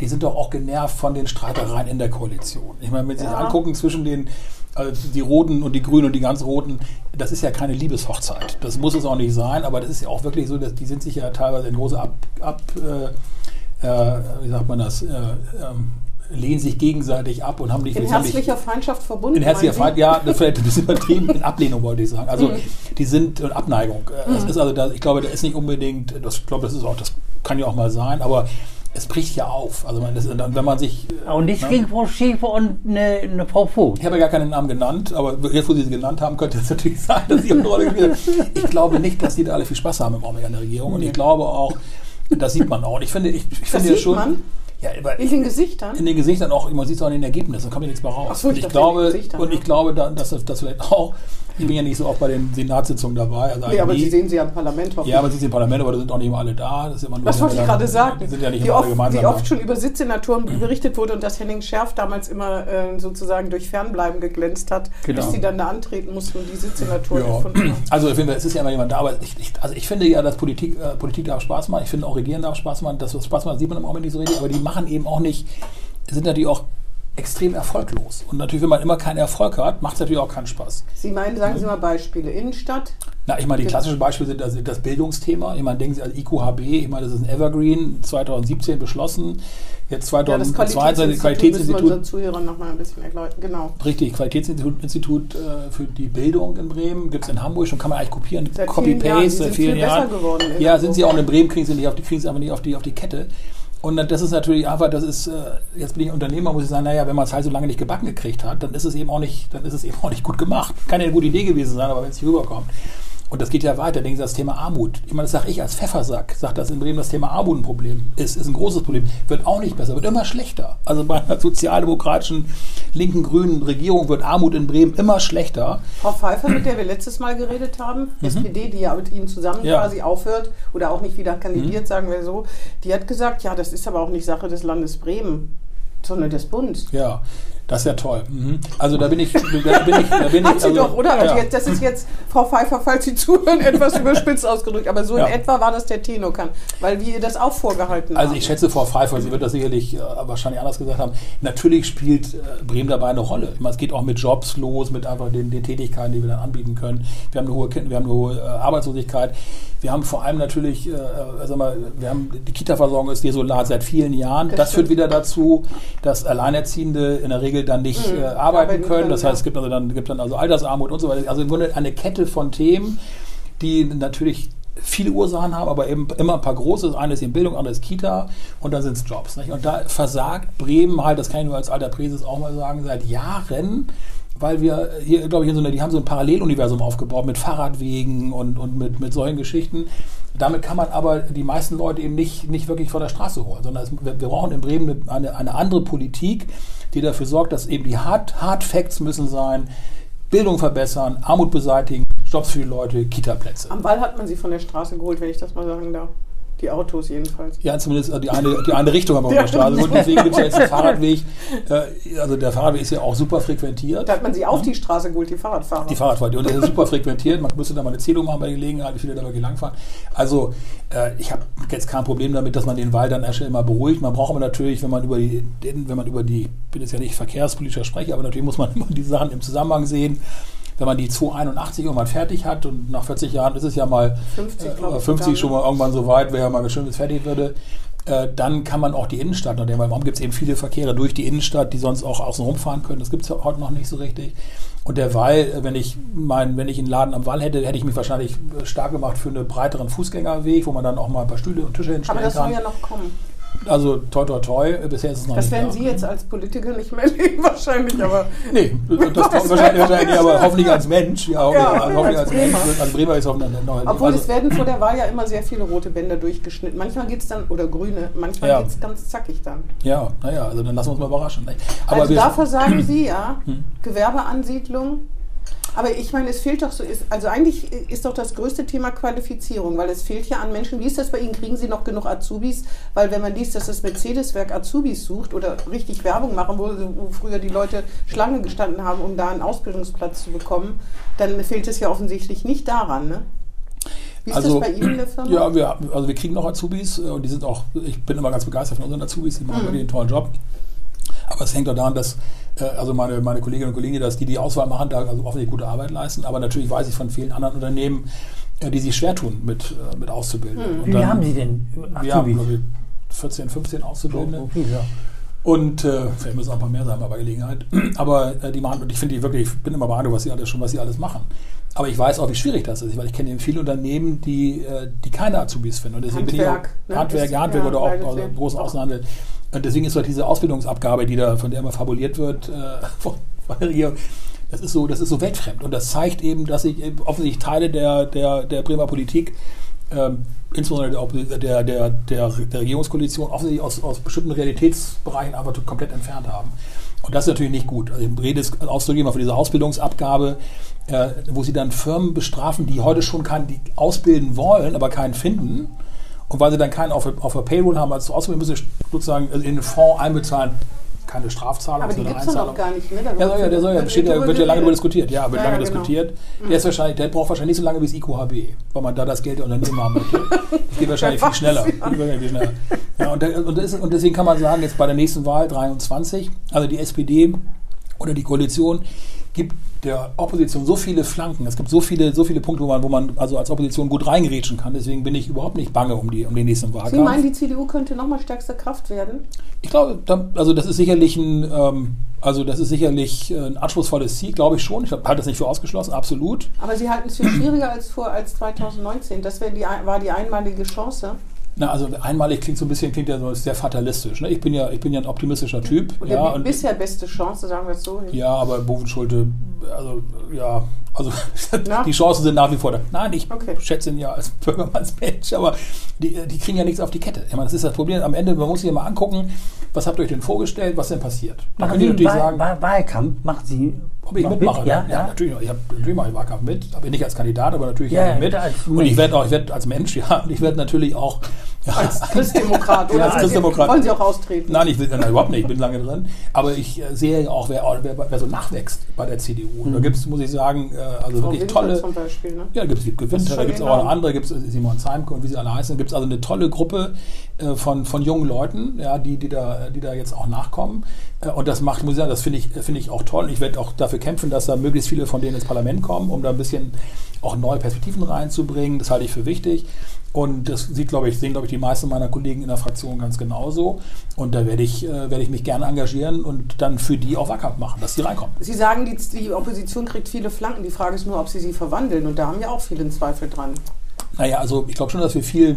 die sind doch auch genervt von den Streitereien in der Koalition. Ich meine, wenn Sie sich Ja. angucken zwischen den also die Roten und die Grünen und die ganz Roten, das ist ja keine Liebeshochzeit. Das muss es auch nicht sein, aber das ist ja auch wirklich so, dass die sind sich ja teilweise in große ab, ab äh, äh, wie sagt man das, äh, ähm, lehnen sich gegenseitig ab und haben nicht in haben nicht- herzlicher Feindschaft verbunden. in herzlicher meinen Feind, Sie? ja, das vielleicht ein bisschen übertrieben, in Ablehnung wollte ich sagen. Also Mhm. die sind in Abneigung. Äh, Das ist also, da, ich glaube, da ist nicht unbedingt, das, ich glaube, das ist auch, das kann ja auch mal sein, aber es bricht ja auf. Also man, das, wenn man sich, äh, Und nichts ne? gegen Frau Schäfer und eine, eine Frau Vogt. ich habe ja gar keinen Namen genannt, aber jetzt, wo Sie sie genannt haben, könnte es natürlich (laughs) sein, dass sie eine Rolle gespielt haben. Ich glaube nicht, dass die da alle viel Spaß haben im Augenblick an der Regierung. Und ich glaube auch, das sieht man auch. Und ich finde, ich, ich Das finde ja sieht schon. man? Ja, In den Gesichtern? in den Gesichtern auch, man sieht es auch in den Ergebnissen, da kommt ja nichts mehr raus. So, ich und ich glaube, und ich glaube, da- dass das, das vielleicht auch, ich bin ja nicht so oft bei den Senatssitzungen dabei. Also nee, aber Sie sehen sie ja im Parlament hoffentlich. ja, aber sie sind im Parlament, aber da sind auch nicht immer alle da. Das, ist immer nur Das wollte ich gerade sagen. Die sind ja nicht wie, immer alle oft, gemeinsam wie oft schon über Sitzsenatoren berichtet wurde und dass Henning Schärf damals immer äh, sozusagen durch Fernbleiben geglänzt hat, Genau. bis die dann da antreten mussten und die Sitzsenatoren Ja. gefunden haben. Also jeden Fall, es ist ja immer jemand da, aber ich, ich, also ich finde ja, dass Politik, äh, Politik darf Spaß machen. Ich finde auch Regieren darf Spaß machen. Das, was Spaß macht, sieht man im Augenblick nicht so richtig, aber die machen eben auch nicht, sind natürlich auch extrem erfolglos. Und natürlich, wenn man immer keinen Erfolg hat, macht es natürlich auch keinen Spaß. Sie meinen, sagen Sie mal Beispiele. Innenstadt, Na, ich meine, die klassischen Beispiele sind also das Bildungsthema. Ich meine, denken Sie an IQHB, ich meine, das ist ein Evergreen, 2017 beschlossen, jetzt ja, das 2022 Qualitätsinstitut, müssen wir Qualitätsinstitut, unseren Zuhörern noch mal ein bisschen erläutern. Genau. richtig, Qualitätsinstitut Institut, äh, für die Bildung in Bremen, gibt es in Hamburg schon, kann man eigentlich kopieren, Seit vielen Jahren, Copy-Paste, sind vielen viel Jahren. Ja, sind sie auch in Bremen, kriegen sie nicht auf die, kriegen sie aber nicht auf die, auf die Kette. Und das ist natürlich einfach, das ist, äh, jetzt bin ich Unternehmer, muss ich sagen, naja, wenn man es halt so lange nicht gebacken gekriegt hat, dann ist es eben auch nicht, dann ist es eben auch nicht gut gemacht. Kann ja eine gute Idee gewesen sein, aber wenn es nicht rüberkommt. Und das geht ja weiter, denken Sie das Thema Armut. Ich meine, das sage ich als Pfeffersack, sagt, dass in Bremen das Thema Armut ein Problem ist, ist ein großes Problem. Wird auch nicht besser, wird immer schlechter. Also bei einer sozialdemokratischen, linken, grünen Regierung wird Armut in Bremen immer schlechter. Frau Pfeiffer, mit der wir letztes Mal geredet haben, SPD, die ja mit Ihnen zusammen Mhm. Ja. Mhm. quasi aufhört oder auch nicht wieder kandidiert, sagen wir so, die hat gesagt, ja, das ist aber auch nicht Sache des Landes Bremen, sondern des Bundes. Ja, das ist ja toll. Mhm. Also da bin ich, da bin ich, da bin ich. Hat sie also, doch, oder? Also Ja. jetzt, das ist jetzt, Frau Pfeiffer, falls Sie (laughs) zuhören, etwas überspitzt ausgedrückt, aber so Ja. in etwa war das der Tenor kann, weil wir ihr das auch vorgehalten Also haben. ich schätze Frau Pfeiffer, sie wird das sicherlich äh, wahrscheinlich anders gesagt haben. Natürlich spielt äh, Bremen dabei eine Rolle. Ich meine, es geht auch mit Jobs los, mit einfach den, den Tätigkeiten, die wir dann anbieten können. Wir haben eine hohe, wir haben eine hohe äh, Arbeitslosigkeit. Wir haben vor allem natürlich, äh, äh, sag mal, wir haben die Kita-Versorgung ist desolat seit vielen Jahren. Das, Das führt wieder dazu, dass Alleinerziehende in der Regel dann nicht Mhm. äh, arbeiten Arbeiten können. Das heißt, es gibt also dann, gibt dann also Altersarmut und so weiter. Also im Grunde eine Kette von Themen, die natürlich viele Ursachen haben, aber eben immer ein paar große. Das eine ist eben Bildung, andere ist Kita und dann sind es Jobs. Nicht? Und da versagt Bremen halt, das kann ich nur als alter Präses auch mal sagen, seit Jahren, weil wir hier, glaube ich, in so einer, die haben so ein Paralleluniversum aufgebaut mit Fahrradwegen und, und mit, mit solchen Geschichten. Damit kann man aber die meisten Leute eben nicht, nicht wirklich von der Straße holen, sondern es, wir, wir brauchen in Bremen eine, eine andere Politik, die dafür sorgt, dass eben die Hard, Hard Facts müssen sein, Bildung verbessern, Armut beseitigen, Jobs für die Leute, Kita-Plätze. Am Ball hat man sie von der Straße geholt, wenn ich das mal sagen darf. Die Autos jedenfalls. Ja, zumindest äh, die eine, die eine Richtung haben wir (laughs) auf der. Straße. Und deswegen gibt es ja jetzt einen Fahrradweg. Äh, Also der Fahrradweg ist ja auch super frequentiert. Da hat man sie auf die Straße geholt, die Fahrradfahrer. Die Fahrradfahrer, der ist super frequentiert. Man müsste da mal eine Zählung machen bei Gelegenheit, wie viele da wirklich langfahren. Also, äh, ich habe jetzt kein Problem damit, dass man den Wald an der Stelle mal beruhigt. Man braucht aber natürlich, wenn man über die, den- wenn man über die, ich bin jetzt ja nicht verkehrspolitischer Sprecher, aber natürlich muss man (laughs) immer die Sachen im Zusammenhang sehen. Wenn man die 281 irgendwann fertig hat und nach 40 Jahren ist es ja mal 50, glaub äh, ich, 50 sogar, schon mal irgendwann so weit, wäre ja mal schön, wenn es fertig würde. Äh, dann kann man auch die Innenstadt noch, denn warum gibt es eben viele Verkehre durch die Innenstadt, die sonst auch außen rumfahren können. Das gibt es heute noch nicht so richtig. Und der Wall, äh, wenn ich mein, wenn ich einen Laden am Wall hätte, hätte ich mich wahrscheinlich äh, stark gemacht für einen breiteren Fußgängerweg, wo man dann auch mal ein paar Stühle und Tische Aber hinstellen das soll kann. ja noch kommen. Also toi toi toi, bisher ist es noch Das nicht werden da. Sie jetzt als Politiker nicht mehr (laughs) erleben, wahrscheinlich, aber Nee, (laughs) das kommt wahrscheinlich, wahrscheinlich, aber hoffentlich als Mensch. Ja, hoffentlich, Ja, hoffentlich als als, Mensch. Als Bremer ist hoffentlich noch. Obwohl also, es werden vor der Wahl ja immer sehr viele rote Bänder durchgeschnitten. Manchmal geht es dann, oder grüne, manchmal Ja. geht es ganz zackig dann. Ja, naja, also dann lassen wir uns mal überraschen. nicht? Aber also wir, Hm. dafür sagen Sie ja, (clears throat) Gewerbeansiedlung. Aber ich meine, es fehlt doch so, ist, also eigentlich ist doch das größte Thema Qualifizierung, weil es fehlt ja an Menschen. Wie ist das bei Ihnen? Kriegen Sie noch genug Azubis? Weil wenn man liest, dass das Mercedes-Werk Azubis sucht oder richtig Werbung machen, wo, wo früher die Leute Schlange gestanden haben, um da einen Ausbildungsplatz zu bekommen, dann fehlt es ja offensichtlich nicht daran, ne? Wie ist Also, das bei Ihnen in der Firma? ja, wir, also wir kriegen noch Azubis äh, und die sind auch, ich bin immer ganz begeistert von unseren Azubis, die machen Mhm. wirklich einen tollen Job. Aber es hängt auch daran, dass also meine, meine Kolleginnen und Kollegen, dass die die Auswahl machen, da also offensichtlich gute Arbeit leisten. Aber natürlich weiß ich von vielen anderen Unternehmen, äh, die sich schwer tun mit, äh, mit Auszubilden. Mhm. Und Wie dann- haben Sie denn Wir haben, Azubis? glaube ich, 14, 15 Auszubildende. Okay, ja. Und äh, vielleicht müssen auch ein paar mehr sein bei Gelegenheit. (clears throat) Aber äh, die machen, und ich finde die wirklich, ich bin immer beeindruckt, was sie alles schon, was sie alles machen. Aber ich weiß auch, wie schwierig das ist, weil ich kenne eben viele Unternehmen, die, äh, die keine Azubis finden. Und deswegen Handwerk, bin ich ne? auch Handwerk, Ist- ja, Handwerk ja, oder auch leidet also großen Außenhandel. Und deswegen ist halt diese Ausbildungsabgabe, die da, von der immer fabuliert wird, äh, (laughs) von, von der Regierung, das ist so, das ist so weltfremd. Und das zeigt eben, dass sich offensichtlich Teile der, der, der Bremer Politik ähm, insbesondere der, Opposi- der, der, der, der Regierungskoalition offensichtlich aus, aus bestimmten Realitätsbereichen einfach komplett entfernt haben. Und das ist natürlich nicht gut. Also ich rede es auszugeben für diese Ausbildungsabgabe, äh, wo sie dann Firmen bestrafen, die heute schon keinen, die ausbilden wollen, aber keinen finden. Und weil sie dann keinen auf, auf der Payroll haben als Ausbildung, müssen sie sozusagen in den Fonds einbezahlen. Keine Strafzahlung, Aber sondern gibt es doch noch Einzahlung. gar nicht, ne? Ja, soll ja, der soll ja, wird steht, ja, wird ja lange darüber diskutiert. Ja, wird Ja, lange ja, genau. diskutiert. Der, ist wahrscheinlich, der braucht wahrscheinlich nicht so lange wie das IQHB, weil man da das Geld der Unternehmen haben möchte. Das geht wahrscheinlich viel (laughs) schneller. viel schneller. Ja, und, der, und, ist, und deswegen kann man sagen, jetzt bei der nächsten Wahl 23, also die SPD oder die Koalition gibt der Opposition so viele Flanken, es gibt so viele, so viele Punkte, wo man, wo man also als Opposition gut reingerätschen kann. Deswegen bin ich überhaupt nicht bange um, die, um den nächsten Sie Wahlkampf. meinen, die CDU könnte nochmal stärkste Kraft werden? Ich glaube, also das ist sicherlich ein, ähm, also das ist sicherlich äh, ein anspruchsvolles Ziel, glaube ich schon. Ich halte das nicht für ausgeschlossen, absolut. Aber Sie halten es für schwieriger als vor als 2019. Das wäre die, war die einmalige Chance. Na, also einmalig klingt so ein bisschen, klingt ja so sehr fatalistisch. Ne? Ich bin ja, ich bin ja ein optimistischer Typ. Oder ja, die und, bisher beste Chance, sagen wir es so. ja, aber Bovenschulte, also ja, also (laughs) Na? die Chancen sind nach wie vor da. Nein, ich Okay. schätze ihn ja als (laughs) Bürgermannsmensch, aber die, die kriegen ja nichts auf die Kette. Ich meine, das ist das Problem. Am Ende, man muss sich ja mal angucken, was habt ihr euch denn vorgestellt, was denn passiert. Da Machen könnt ihr Sie natürlich Wahl, sagen, Wahl, Wahlkampf? Machen Sie Ob ich mitmache? mit? Ja, ne? ja, natürlich. Ich habe natürlich mache ich Wahlkampf mit, aber nicht als Kandidat, aber natürlich Ja, mit. als und Mensch. ich werde auch, ich werde als Mensch, (laughs) ja, und ich werde natürlich auch ja, Als Christdemokrat. Ja, (laughs) oder als sind Sie- Christdemokrat. Wollen Sie auch austreten? Nein, ich will nein, überhaupt nicht, ich bin lange drin. Aber ich äh, sehe ja auch, wer, wer, wer so nachwächst bei der CDU. Und da gibt es, muss ich sagen, äh, also Frau wirklich Winter tolle. zum Beispiel. Ne? Ja, da gibt es ist da gibt es auch eine andere, gibt es Simon Zeimke und wie sie alle heißen. Da gibt es also eine tolle Gruppe äh, von, von jungen Leuten, ja, die, die, da, die da jetzt auch nachkommen. Äh, und das macht, muss ich sagen, das finde ich, finde ich auch toll. Ich werde auch dafür kämpfen, dass da möglichst viele von denen ins Parlament kommen, um da ein bisschen auch neue Perspektiven reinzubringen. Das halte ich für wichtig. Und das sieht, glaube ich, sehen, glaube ich, die meisten meiner Kollegen in der Fraktion ganz genauso. Und da werde ich, äh, werde ich mich gerne engagieren und dann für die auch Wahlkampf machen, dass die reinkommen. Sie sagen, die, die Opposition kriegt viele Flanken. Die Frage ist nur, ob sie sie verwandeln. Und da haben ja auch viele Zweifel dran. Naja, also ich glaube schon, dass wir viel,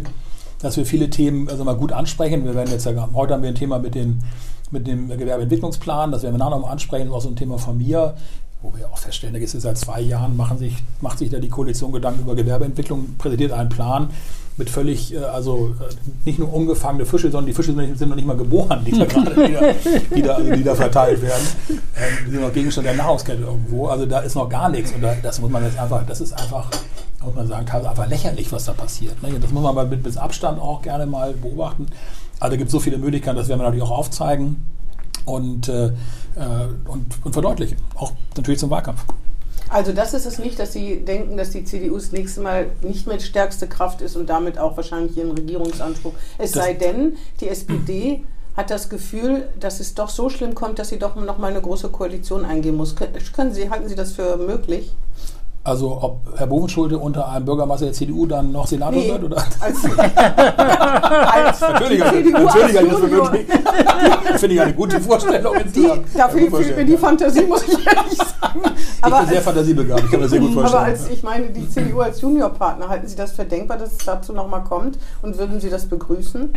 dass wir viele Themen also mal gut ansprechen. Wir werden jetzt ja heute haben wir ein Thema mit den mit dem Gewerbeentwicklungsplan, das werden wir nachher noch mal ansprechen, ist auch so ein Thema von mir, wo wir auch feststellen, da ist es seit zwei Jahren, machen sich, macht sich da die Koalition Gedanken über Gewerbeentwicklung, präsentiert einen Plan mit völlig, äh, also äh, nicht nur umgefangene Fische, sondern die Fische sind noch nicht mal geboren, die da (laughs) gerade wieder, die da, also die da verteilt werden. Ähm, die sind noch Gegenstand der Nahrungskette irgendwo. Also da ist noch gar nichts. Und da, das muss man jetzt einfach, das ist einfach, muss man sagen, teilweise einfach lächerlich, was da passiert. Ne? Das muss man mal mit, mit Abstand auch gerne mal beobachten. Also gibt es so viele Möglichkeiten, das werden wir natürlich auch aufzeigen und, äh, äh, und, und verdeutlichen. Auch natürlich zum Wahlkampf. Also das ist es nicht, dass Sie denken, dass die CDU das nächste Mal nicht mehr stärkste Kraft ist und damit auch wahrscheinlich ihren Regierungsanspruch. Es Das- sei denn, die SPD hat das Gefühl, dass es doch so schlimm kommt, dass sie doch noch mal eine große Koalition eingehen muss. Kön- Können Sie, halten Sie das für möglich? Also ob Herr Bovenschulte unter einem Bürgermeister der CDU dann noch Senator Nee. wird? Oder? Als, (laughs) als Natürlich, natürlich ich möglich. Finde ich eine gute Vorstellung. Die, dafür ich fehlt mir die Fantasie, muss ich ehrlich sagen. Ich Aber bin sehr fantasiebegabt, ich kann mir das sehr gut vorstellen. aber als ich meine, die CDU als Juniorpartner, halten Sie das für denkbar, dass es dazu nochmal kommt? Und würden Sie das begrüßen?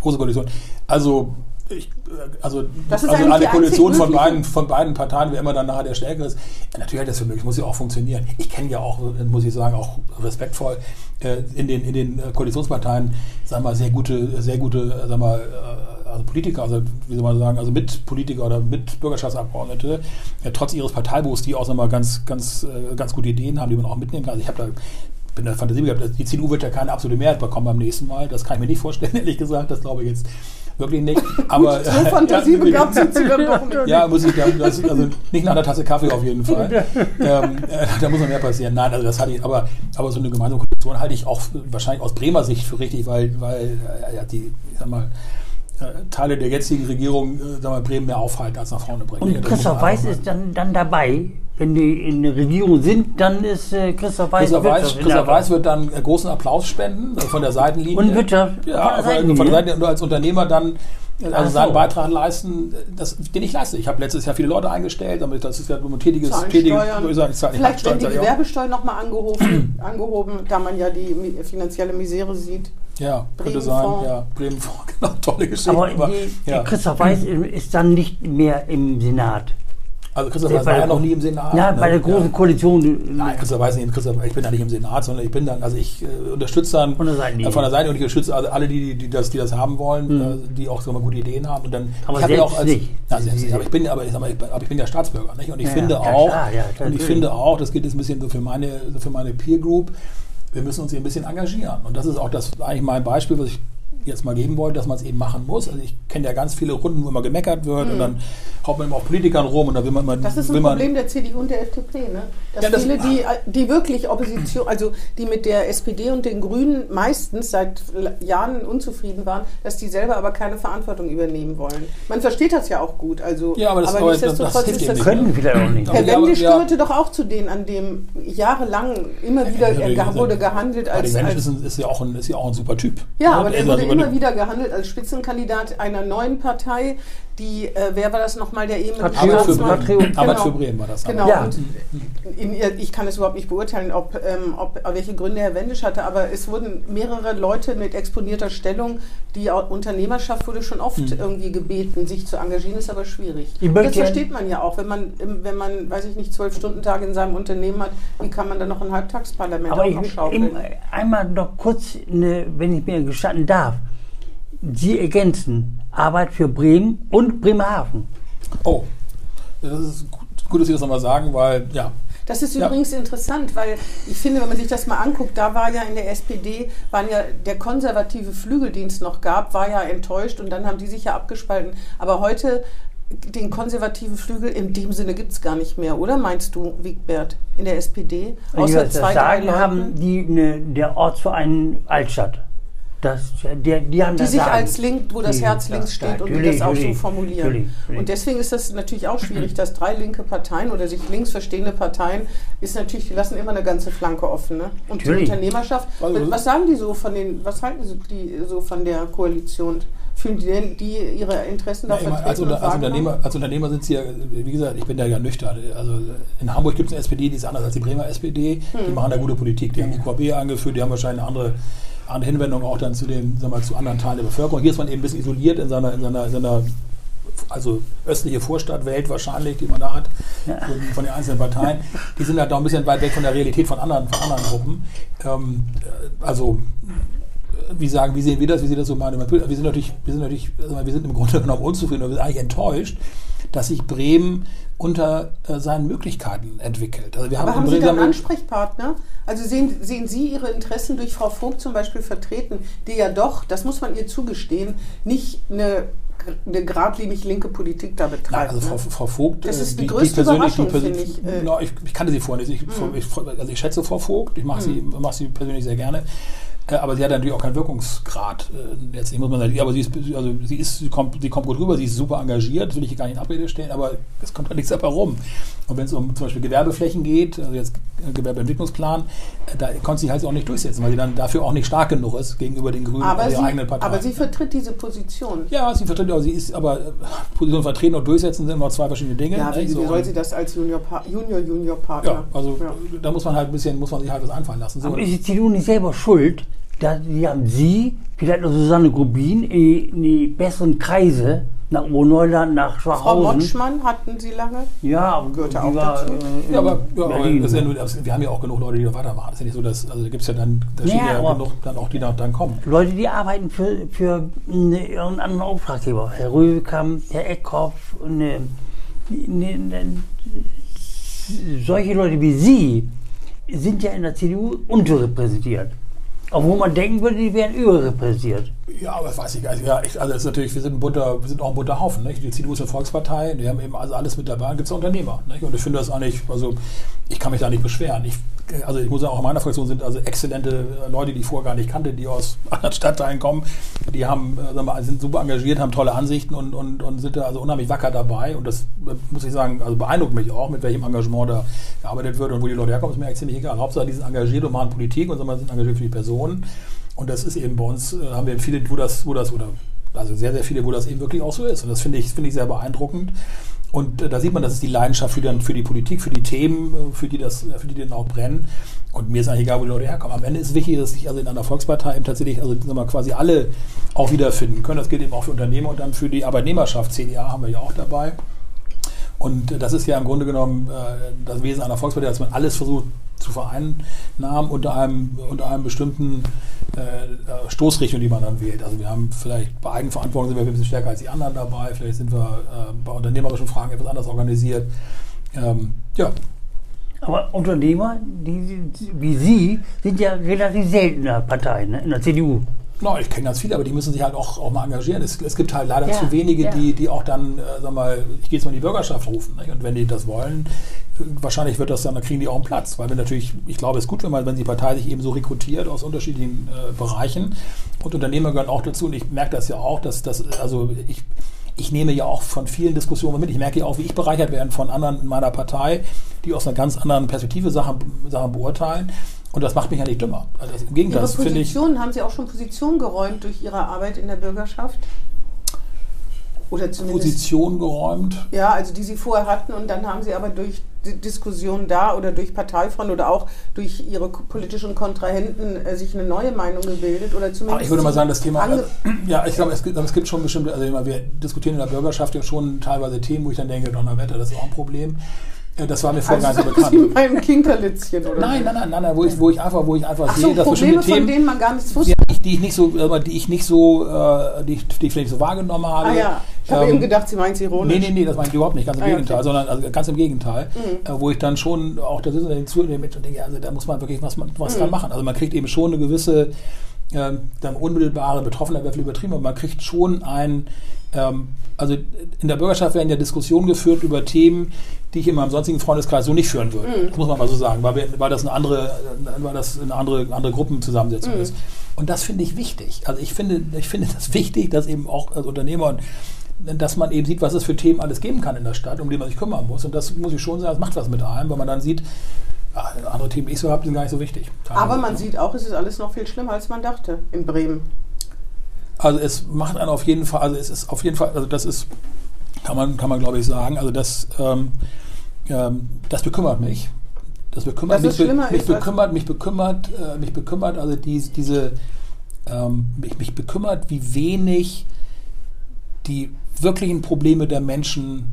Große Koalition. Also, ich, äh, also, also eine Koalition von beiden, von beiden Parteien, wer immer dann nachher der Stärkere ist. Ja, natürlich hat das für möglich, muss ja auch funktionieren. Ich kenne ja auch, muss ich sagen, auch respektvoll äh, in den, in den äh, Koalitionsparteien, sagen wir sehr gute, sehr gute, äh, sagen wir also Politiker, also wie soll man sagen, also Mitpolitiker oder Mitbürgerschaftsabgeordnete, äh, trotz ihres Parteibuchs, die auch sagen wir mal, ganz, ganz, ganz gute Ideen haben, die man auch mitnehmen kann. Also ich habe da bin der Fantasie gehabt, die CDU wird ja keine absolute Mehrheit bekommen beim nächsten Mal. Das kann ich mir nicht vorstellen, (laughs) ehrlich gesagt. Das glaube ich jetzt wirklich nicht. (laughs) Aber so fantasiebegabt (laughs) sind Sie dann doch nicht. ja, muss ich, das, also nicht nach einer Tasse Kaffee auf jeden Fall. (laughs) ähm, äh, da muss noch mehr passieren. Nein, also das hatte ich, aber, aber so eine gemeinsame Koalition halte ich auch wahrscheinlich aus Bremer Sicht für richtig, weil, weil äh, ja, die, ich sag mal, äh, Teile der jetzigen Regierung, äh, sagen wir, Bremen mehr aufhalten als nach vorne bringen. Und Christoph Weiß ist dann, dann dabei. Wenn die in der Regierung sind, dann ist äh, Christoph Weiß Christoph Weiß, Christoph Weiß wird dann äh, großen Applaus spenden äh, von der Seitenlinie. Und Wirtschaft Ja, von der von, Seitenlinie. von der Seite und als Unternehmer dann äh, also so. seinen Beitrag leisten, das, den ich leiste. Ich habe letztes Jahr viele Leute eingestellt, damit das ist ja nur ein tätiges, tätiges, ich sagen, Vielleicht werden die Steuern. Gewerbesteuer nochmal angehoben, (clears throat) angehoben, da man ja die finanzielle Misere sieht. Ja, könnte sein. Bremenfonds. Ja, Bremenfonds, (laughs) genau, tolle Geschichte. Aber Aber, die, ja. Christoph Weiß (clears throat) ist dann nicht mehr im Senat. Also Christoph Weiß war ja noch nie im Senat. Ja, ne? bei der großen Ja. Koalition. Nein, Christoph weiß nicht, Christoph, ich bin da nicht im Senat, sondern ich bin dann, also ich äh, unterstütze dann Von der Seitenlinie. äh, von der Seite und ich unterstütze also alle, die, die, das, die das haben wollen, äh, die auch so mal gute Ideen haben. Und dann, Mhm. Aber ich ja selbst auch als, nicht. Na, selbst nicht. Aber ich bin, aber ich, aber ich bin ja Staatsbürger, nicht? Und ich Ja, finde ja, auch, klar, ja, und ich natürlich. finde auch, das geht jetzt ein bisschen so für meine, so für meine Peer Group, wir müssen uns hier ein bisschen engagieren. Und das ist auch das eigentlich mein Beispiel, was ich jetzt mal geben wollte, dass man es eben machen muss. Also ich kenne ja ganz viele Runden, wo immer gemeckert wird und dann haut man immer auf Politikern rum und dann will man immer Mhm. Das ist ein Problem der CDU und der FDP, ne? Dass Ja, das- viele, die, die wirklich Opposition, also die mit der SPD und den Grünen meistens seit Jahren unzufrieden waren, dass die selber aber keine Verantwortung übernehmen wollen. Man versteht das ja auch gut. Also, Ja, aber das- aber das- das ist das Können vielleicht auch nicht. Aber Herr aber- ja. gehörte doch auch zu denen, an dem jahrelang immer wieder Ja, wurde gehandelt Aber als, die Mensch als ist, ja auch ein, ist ja auch ein super Typ. ja, aber der er ist wurde immer wieder gehandelt als Spitzenkandidat einer neuen Partei, die, äh, wer war das nochmal, der Patriot Arbeit für. Bremen. Genau. Für Bremen war das. Genau. Ja. In, ihr- ich kann es überhaupt nicht beurteilen, ob, ähm, ob, welche Gründe Herr Wendisch hatte, aber es wurden mehrere Leute mit exponierter Stellung, die Unternehmerschaft wurde schon oft Hm. irgendwie gebeten, sich zu engagieren, ist aber schwierig. Das versteht man ja auch, wenn man, wenn man, weiß ich nicht, zwölf Stunden Tage in seinem Unternehmen hat, wie kann man dann noch ein Halbtagsparlament Aber auch ich noch schaukeln? eben einmal noch kurz, eine, wenn ich mir gestatten darf, Sie ergänzen Arbeit für Bremen und Bremerhaven. Oh, das ist gut, gut, dass Sie das nochmal sagen, weil, ja, Das ist Ja. übrigens interessant, weil ich finde, wenn man sich das mal anguckt, da war ja in der SPD, waren ja der konservative Flügel, den es noch gab, war ja enttäuscht und dann haben die sich ja abgespalten. Aber heute den konservativen Flügel in dem Sinne gibt es gar nicht mehr, oder meinst du, Wigbert, in der SPD? Wenn Sie das sagen, haben die ne, der Ortsverein Altstadt. Das, der, die haben die sich Sagen. als link, wo das Die- Herz links steht und die das auch so formulieren. natürlich, natürlich. Und deswegen ist das natürlich auch schwierig, dass drei linke Parteien oder sich links verstehende Parteien ist natürlich, die lassen immer eine ganze Flanke offen. Ne? Und die Natürlich. Unternehmerschaft, Also- was sagen die so von den, was halten sie die so von der Koalition? Fühlen die denn die ihre Interessen da vertreten? als, Unter, als? Unternehmer, als Unternehmer sind sie ja, wie gesagt, ich bin da ja nüchtern. Also in Hamburg gibt es eine SPD, die ist anders als die Bremer SPD. Hm. Die machen da gute Politik. Die haben IQB eingeführt, die haben wahrscheinlich eine andere, andere Hinwendung auch dann zu den, sagen mal, zu anderen Teilen der Bevölkerung. Hier ist man eben ein bisschen isoliert in seiner, in seiner, in seiner also östliche Vorstadtwelt wahrscheinlich, die man da hat, von, von den einzelnen Parteien, die sind halt noch ein bisschen weit weg von der Realität von anderen, von anderen Gruppen. Ähm, äh, also wie sagen, wie sehen wir das, wie sieht das so meine? Wir sind natürlich, wir sind natürlich, wir sind im Grunde genommen unzufrieden, wir sind eigentlich enttäuscht, dass sich Bremen unter äh, seinen Möglichkeiten entwickelt. Also wir Aber haben haben Sie da Bremen, einen Ansprechpartner? Also sehen, sehen Sie Ihre Interessen durch Frau Vogt zum Beispiel vertreten, die ja doch, das muss man ihr zugestehen, nicht eine, eine geradlinig linke Politik da betreibt. Nein, also Frau, ne? Frau Vogt, Das äh, ist die größte Überraschung, finde ich, äh. Na, ich, ich kannte sie vorher nicht. Ich, ich, also ich schätze Frau Vogt, ich mache sie, mach sie persönlich sehr gerne. Äh, Aber sie hat natürlich auch keinen Wirkungsgrad. äh, Jetzt muss man sagen, aber sie ist, also sie ist, sie kommt, sie kommt gut rüber, sie ist super engagiert, das will ich gar nicht in Abrede stellen, aber es kommt halt nichts dabei rum. Und wenn es um zum Beispiel Gewerbeflächen geht, also jetzt Gewerbeentwicklungsplan, äh, da konnte sie halt auch nicht durchsetzen, weil sie dann dafür auch nicht stark genug ist gegenüber den Grünen aber, sie, ihrer eigenen Partei. aber sie vertritt diese Position. ja, sie vertritt, aber sie ist aber äh, Position vertreten und durchsetzen sind immer zwei verschiedene Dinge. Ja, wie, ne? wie So, soll sie das als Junior-Junior-Partner? ja, also Ja. da muss man halt ein bisschen, muss man sich halt was einfallen lassen. So, Aber ist die CDU nicht selber schuld, da, die haben Sie, vielleicht noch Susanne Grubin, in die, besseren Kreise nach Ohneuland, nach Frau Schwachhausen. Motschmann hatten Sie lange? Ja, Gehörte auch war, dazu. äh, Ja, aber, ja, das ist ja nur, das, wir haben ja auch genug Leute, die da weitermachen. Das ist ja nicht so, dass, also da gibt es ja dann, da Ja, ja genug dann auch, die da dann kommen. Leute, die arbeiten für, für eine, irgendeinen anderen Auftraggeber. Herr Röwekamp, Herr Eckhoff, und, äh, ne, ne, solche Leute wie Sie sind ja in der CDU unterrepräsentiert. Obwohl man denken würde, die wären überrepräsentiert. Ja, aber weiß ich gar nicht. Ja, ich, also ist natürlich, wir sind, ein bunter, wir sind auch ein bunter Haufen. Nicht? Die CDU ist eine Volkspartei, die haben eben also alles mit dabei. Dann gibt es Unternehmer. Nicht? Und ich finde das eigentlich, also ich kann mich da nicht beschweren. Ich, also ich muss sagen, auch in meiner Fraktion sind also exzellente Leute, die ich vorher gar nicht kannte, die aus (laughs) anderen Stadtteilen kommen. Die haben, äh, sagen wir mal, sind super engagiert, haben tolle Ansichten und, und, und sind da also unheimlich wacker dabei. Und das äh, muss ich sagen, also beeindruckt mich auch, mit welchem Engagement da gearbeitet wird und wo die Leute herkommen, ist mir eigentlich ziemlich egal. Hauptsache, die sind engagiert und machen Politik und sagen wir, sind engagiert für die Personen. Und das ist eben bei uns, äh, haben wir viele, wo das, wo das, oder also sehr, sehr viele, wo das eben wirklich auch so ist. Und das finde ich, finde ich sehr beeindruckend. Und äh, da sieht man, das ist die Leidenschaft für, dann, für die Politik, für die Themen, äh, für die, das, für die dann auch brennen. Und mir ist eigentlich egal, wo die Leute herkommen. Am Ende ist wichtig, dass sich also in einer Volkspartei eben tatsächlich, also sagen quasi alle auch wiederfinden können. Das gilt eben auch für Unternehmer und dann für die Arbeitnehmerschaft. CDA haben wir ja auch dabei. Und das ist ja im Grunde genommen äh, das Wesen einer Volkspartei, dass man alles versucht zu vereinnahmen unter einem, unter einem bestimmten äh, Stoßrichtung, die man dann wählt. Also wir haben vielleicht bei Eigenverantwortung sind wir ein bisschen stärker als die anderen dabei, vielleicht sind wir äh, bei unternehmerischen Fragen etwas anders organisiert. Ähm, ja, Aber Unternehmer, die, die, wie Sie, sind ja relativ selten in der Partei, ne? in der CDU. No, ich kenne ganz viele, aber die müssen sich halt auch, auch mal engagieren. Es, es gibt halt leider Ja, zu wenige, ja. die, die auch dann, äh, sag mal, ich gehe jetzt mal in die Bürgerschaft rufen. Nicht? Und wenn die das wollen, wahrscheinlich wird das dann, dann kriegen die auch einen Platz. Weil wir natürlich, ich glaube, es ist gut, wenn man, wenn die Partei sich eben so rekrutiert aus unterschiedlichen äh, Bereichen. Und Unternehmer gehören auch dazu. Und ich merke das ja auch, dass das, also ich, ich nehme ja auch von vielen Diskussionen mit. Ich merke ja auch, wie ich bereichert werde von anderen in meiner Partei, die aus einer ganz anderen Perspektive Sachen, Sachen beurteilen. Und das macht mich ja nicht dümmer. Also Im Gegenteil, Ihre das finde ich. Position, haben Sie auch schon Position geräumt durch Ihre Arbeit in der Bürgerschaft? Oder zumindest. Position geräumt. Ja, also die Sie vorher hatten und dann haben Sie aber durch die Diskussion da oder durch Parteifront oder auch durch Ihre politischen Kontrahenten äh, sich eine neue Meinung gebildet oder zumindest. Aber ich würde mal sagen, das Thema, Ange ja, ich glaube, es gibt, es gibt schon bestimmte, also immer, wir diskutieren in der Bürgerschaft ja schon teilweise Themen, wo ich dann denke, Donnerwetter, das ist auch ein Problem. Das war mir vorher also gar nicht so bekannt. meinen Kinkerlitzchen oder Nein, nein, nein, nein, nein, wo ich, wo ich einfach, wo ich einfach Ach so, sehe, dass Probleme, bestimmte von Themen, denen man gar nichts wusste. die, ich nicht so, äh, die ich nicht so, äh, die, ich- die ich vielleicht so wahrgenommen habe. ah ja, ich habe Ähm, eben gedacht, Sie meinen es ironisch. Nee, nee, nee, das meine ich überhaupt nicht, ganz im Ah, Gegenteil, okay. sondern also ganz im Gegenteil, Mhm. äh, wo ich dann schon auch da sitze und den zuhöre mit und denke, also da muss man wirklich was, was Mhm. dran machen. Also man kriegt eben schon eine gewisse ähm, dann unmittelbare Betroffenheit wäre viel übertrieben, aber man kriegt schon ein, ähm, also in der Bürgerschaft werden ja Diskussionen geführt über Themen, die ich in meinem sonstigen Freundeskreis so nicht führen würde. Mhm. Das muss man mal so sagen, weil, wir, weil das eine andere, weil das eine andere, andere Gruppenzusammensetzung Mhm. ist. Und das finde ich wichtig. Also ich finde, ich finde das (laughs) wichtig, dass eben auch als Unternehmer und dass man eben sieht, was es für Themen alles geben kann in der Stadt, um die man sich kümmern muss. Und das muss ich schon sagen, das macht was mit einem, weil man dann sieht, andere Themen, die ich so habe, sind gar nicht so wichtig. Aber man sieht auch, es ist alles noch viel schlimmer, als man dachte in Bremen. Also es macht einen auf jeden Fall, also es ist auf jeden Fall, also das ist, kann man, kann man glaube ich sagen, also das, ähm, ähm, das bekümmert mich. Das bekümmert Dass mich, schlimmer mich bekümmert, mich bekümmert, äh, mich bekümmert, also dies, diese, ähm, mich, mich bekümmert, wie wenig die wirklichen Probleme der Menschen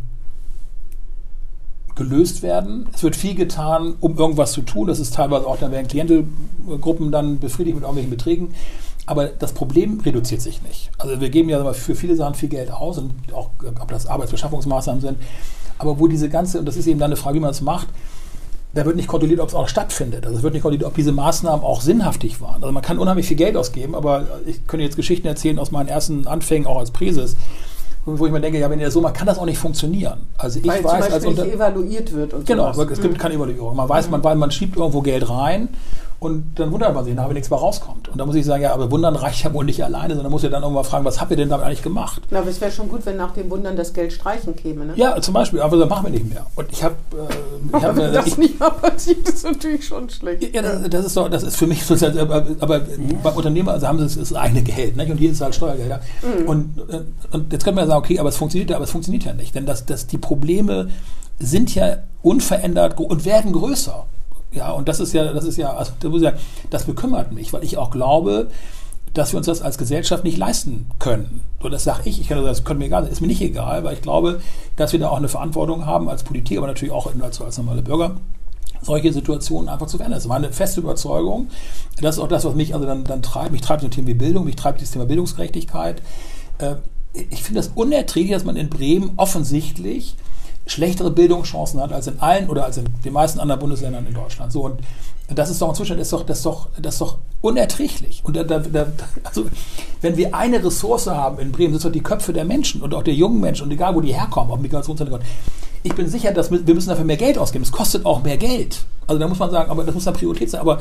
gelöst werden. Es wird viel getan, um irgendwas zu tun. Das ist teilweise auch, dann werden Klientelgruppen dann befriedigt mit irgendwelchen Beträgen. Aber das Problem reduziert sich nicht. Also wir geben ja für viele Sachen viel Geld aus und auch, ob das Arbeitsbeschaffungsmaßnahmen sind. Aber wo diese ganze, und das ist eben dann eine Frage, wie man es macht, da wird nicht kontrolliert, ob es auch stattfindet. Also es wird nicht kontrolliert, ob diese Maßnahmen auch sinnhaftig waren. Also man kann unheimlich viel Geld ausgeben, aber ich könnte jetzt Geschichten erzählen aus meinen ersten Anfängen, auch als Präses, wo ich mir denke, ja, wenn ihr das so macht, kann das auch nicht funktionieren. Also ich Weil weiß zum als Beispiel unter nicht evaluiert wird und Genau, sowas. es gibt keine Evaluierung. Man weiß, man, man schiebt irgendwo Geld rein und dann wundert man sich, nachher nichts mehr rauskommt. Und da muss ich sagen, ja, aber wundern reicht ja wohl nicht alleine, sondern muss ja dann irgendwann fragen, was habt ihr denn damit eigentlich gemacht? Na, aber es wäre schon gut, wenn nach dem Wundern das Geld streichen käme. Ne? Ja, zum Beispiel, aber das machen wir nicht mehr. Und ich habe, äh, ich hab, wenn äh, das ich, nicht mal passiert, ist natürlich schon schlecht. ja, das, das ist so, das ist für mich sozusagen, aber, aber bei Unternehmer, also haben sie das, eigene Geld, nicht? Und hier ist halt Steuergelder. Und, äh, und jetzt könnte man ja sagen, okay, aber es funktioniert ja, aber es funktioniert ja nicht. Denn das, das, die Probleme sind ja unverändert und werden größer. Ja, und das ist ja, das ist ja, also das, muss ich sagen, das bekümmert mich, weil ich auch glaube, dass wir uns das als Gesellschaft nicht leisten können. So, das sage ich. Ich kann sagen, das können mir egal, ist mir nicht egal, weil ich glaube, dass wir da auch eine Verantwortung haben als Politik, aber natürlich auch als, als normale Bürger solche Situationen einfach zu verändern. Das ist meine feste Überzeugung. Das ist auch das, was mich also dann, dann treibt. Mich treibt so Thema wie Bildung, mich treibt das Thema Bildungsgerechtigkeit. Äh, ich finde das unerträglich, dass man in Bremen offensichtlich schlechtere Bildungschancen hat als in allen oder als in den meisten anderen Bundesländern in Deutschland. So, und das ist doch inzwischen das ist doch, das ist doch, das ist doch unerträglich. Und da, da, da, also, wenn wir eine Ressource haben in Bremen, sind doch die Köpfe der Menschen und auch der jungen Menschen und egal, wo die herkommen, auch Migrationshintergrund. Ich bin sicher, dass wir müssen dafür mehr Geld ausgeben. Es kostet auch mehr Geld. Also da muss man sagen, aber das muss eine Priorität sein. Aber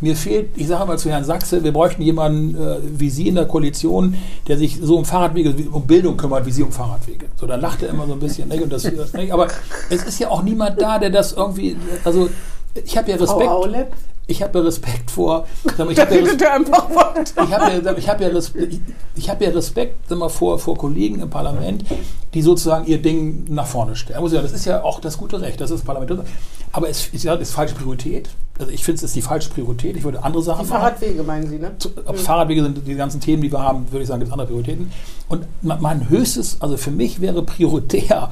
mir fehlt, ich sage mal zu Herrn Sachse, wir bräuchten jemanden äh, wie Sie in der Koalition, der sich so um Fahrradwege, um Bildung kümmert, wie Sie um Fahrradwege. So, dann lacht er immer so ein bisschen. Nicht? Und das, nicht? Aber es ist ja auch niemand da, der das irgendwie, also ich habe ja Respekt. Ich habe ja Respekt vor. ich habe ja, ich hab ja, ich hab ja, Respekt, ich hab ja Respekt mal, vor, vor Kollegen im Parlament, die sozusagen ihr Ding nach vorne stellen. Das ist ja auch das gute Recht, das ist Parlament. Aber es ist ist falsche Priorität. Also ich finde, es ist die falsche Priorität. Ich würde andere Sachen die Fahrradwege meinen Sie, ne? Ob mhm. Fahrradwege sind die ganzen Themen, die wir haben, würde ich sagen, gibt es andere Prioritäten. Und mein höchstes, also für mich wäre prioritär